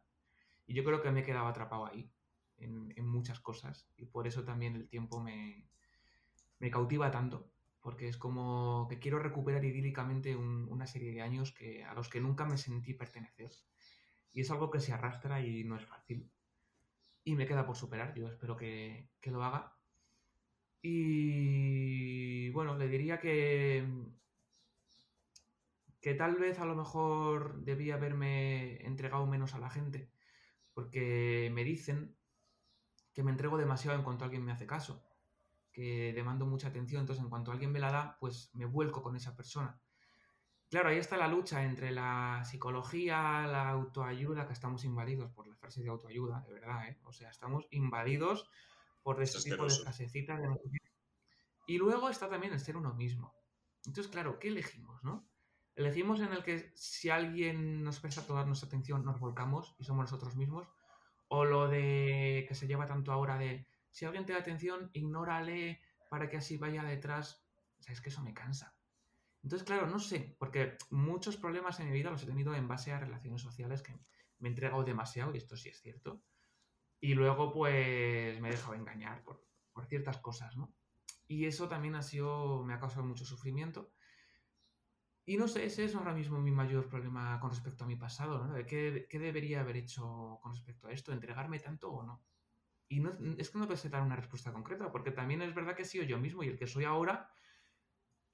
Y yo creo que me he quedado atrapado ahí, en, muchas cosas, y por eso también el tiempo me, me, cautiva tanto, porque es como que quiero recuperar idílicamente una serie de años que, a los que nunca me sentí pertenecer. Y es algo que se arrastra y no es fácil y me queda por superar. Yo espero que, lo haga. Y bueno, le diría que, que tal vez a lo mejor debía haberme entregado menos a la gente, porque me dicen que me entrego demasiado en cuanto alguien me hace caso, que demando mucha atención, entonces en cuanto alguien me la da, pues me vuelco con esa persona. Claro, ahí está la lucha entre la psicología, la autoayuda, que estamos invadidos por las frases de autoayuda, de verdad, ¿eh? O sea, estamos invadidos por ese tipo de frasecitas. Y luego está también el ser uno mismo. Entonces, claro, ¿qué elegimos, no? Elegimos en el que si alguien nos presta toda nuestra atención, nos volcamos y somos nosotros mismos. O lo de que se lleva tanto ahora de si alguien te da atención, ignórale para que así vaya detrás. O sea, es que eso me cansa. Entonces, claro, no sé, porque muchos problemas en mi vida los he tenido en base a relaciones sociales que me he entregado demasiado, y esto sí es cierto. Y luego, pues, me he dejado engañar por, ciertas cosas, ¿no? Y eso también ha sido, me ha causado mucho sufrimiento. Y no sé, ese es ahora mismo mi mayor problema con respecto a mi pasado, ¿no? qué, debería haber hecho con respecto a esto? ¿Entregarme tanto o no? Y no, es que no pensé dar una respuesta concreta, porque también es verdad que he sido yo mismo y el que soy ahora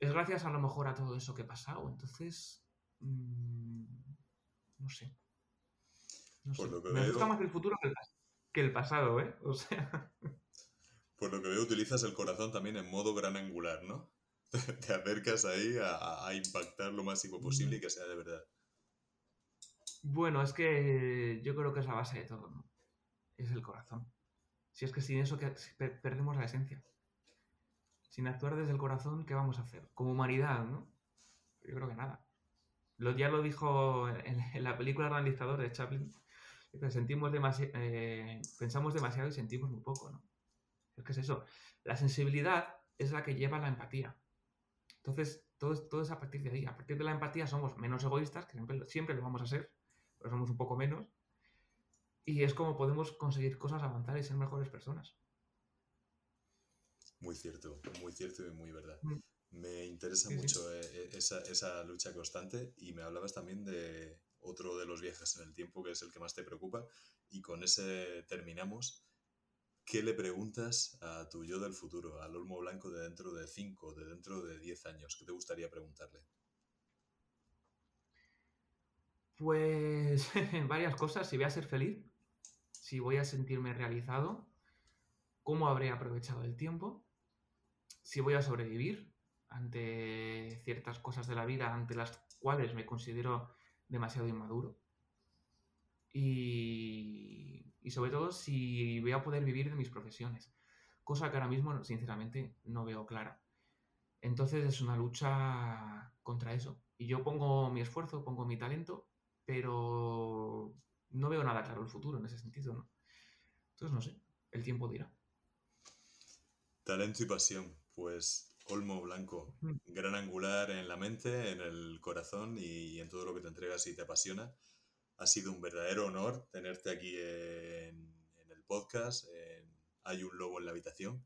es gracias a lo mejor a todo eso que he pasado. Entonces, mm, no sé. Me gusta más el futuro que el, pasado, ¿eh? O sea. Por lo que veo, utilizas el corazón también en modo gran angular, ¿no? Te acercas ahí a, impactar lo máximo posible y que sea de verdad. Bueno, es que yo creo que es la base de todo, ¿no? Es el corazón. Si es que sin eso que perdemos la esencia sin actuar desde el corazón, ¿qué vamos a hacer? Como humanidad, ¿no? Yo creo que nada. Lo, ya lo dijo en, la película Realizador de Chaplin, sentimos eh, pensamos demasiado y sentimos muy poco, ¿no? Es que es eso. La sensibilidad es la que lleva la empatía. Entonces, todo, todo es a partir de ahí. A partir de la empatía somos menos egoístas, que siempre, siempre lo vamos a ser, pero somos un poco menos. Y es como podemos conseguir cosas, avanzar y ser mejores personas. Muy cierto, muy cierto y muy verdad. Me interesa mucho eh, eh, esa, esa, lucha constante y me hablabas también de, otro de los viajes en el tiempo que es el que más te preocupa. Y con ese terminamos. ¿Qué le preguntas a tu yo del futuro, al Olmo Blanco de dentro de 5, de dentro de 10 años? ¿Qué te gustaría preguntarle? Pues varias cosas. Si voy a ser feliz, si voy a sentirme realizado, cómo habré aprovechado el tiempo, si voy a sobrevivir ante ciertas cosas de la vida ante las cuales me considero demasiado inmaduro. Y, y sobre todo si voy a poder vivir de mis profesiones, cosa que ahora mismo sinceramente no veo clara. Entonces es una lucha contra eso. Y yo pongo mi esfuerzo, pongo mi talento, pero no veo nada claro el futuro en ese sentido. Entonces no sé, el tiempo dirá. Talento y pasión, pues Olmo Blanco, gran angular en la mente, en el corazón y en todo lo que te entregas y te apasiona. Ha sido un verdadero honor tenerte aquí en, en el podcast. en Hay un lobo en la habitación.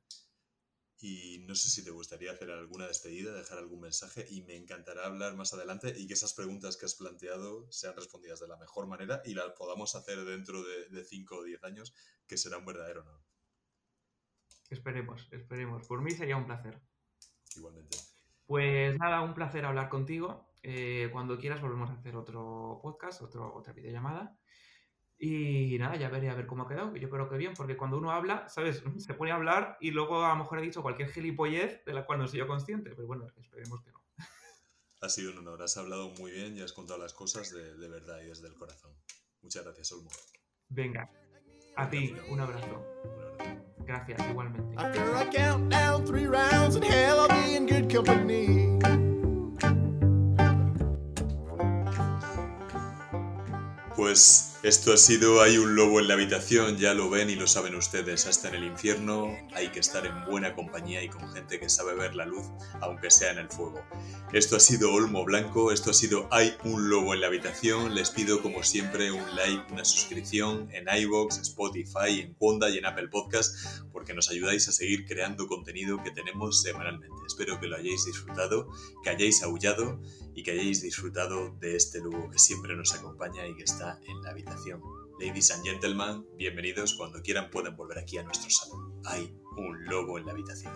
Y no sé si te gustaría hacer alguna despedida, dejar algún mensaje y me encantará hablar más adelante y que esas preguntas que has planteado sean respondidas de la mejor manera y las podamos hacer dentro de 5 o 10 años, que será un verdadero honor. Esperemos, esperemos. Por mí sería un placer. Igualmente. Pues nada, un placer hablar contigo. Eh, cuando quieras volvemos a hacer otro podcast, otro, otra videollamada. Y nada, ya veré a ver cómo ha quedado. Yo creo que bien, porque cuando uno habla, ¿sabes? Se pone a hablar y luego a lo mejor he dicho cualquier gilipollez de la cual no soy yo consciente. Pero bueno, esperemos que no. Ha sido un honor, has hablado muy bien y has contado las cosas de, de verdad y desde el corazón. Muchas gracias, Olmo. Venga, a ti, un abrazo. Un abrazo. Gracias, igualmente. Pues esto ha sido Hay un lobo en la habitación, ya lo ven y lo saben ustedes, hasta en el infierno hay que estar en buena compañía y con gente que sabe ver la luz, aunque sea en el fuego. Esto ha sido Olmo Blanco, esto ha sido Hay un lobo en la habitación, les pido como siempre un like, una suscripción en iVoox, Spotify, en Wanda y en Apple Podcast, porque nos ayudáis a seguir creando contenido que tenemos semanalmente. Espero que lo hayáis disfrutado, que hayáis aullado y que hayáis disfrutado de este lobo que siempre nos acompaña y que está en la habitación. Ladies and gentlemen, bienvenidos. Cuando quieran pueden volver aquí a nuestro salón. Hay un lobo en la habitación.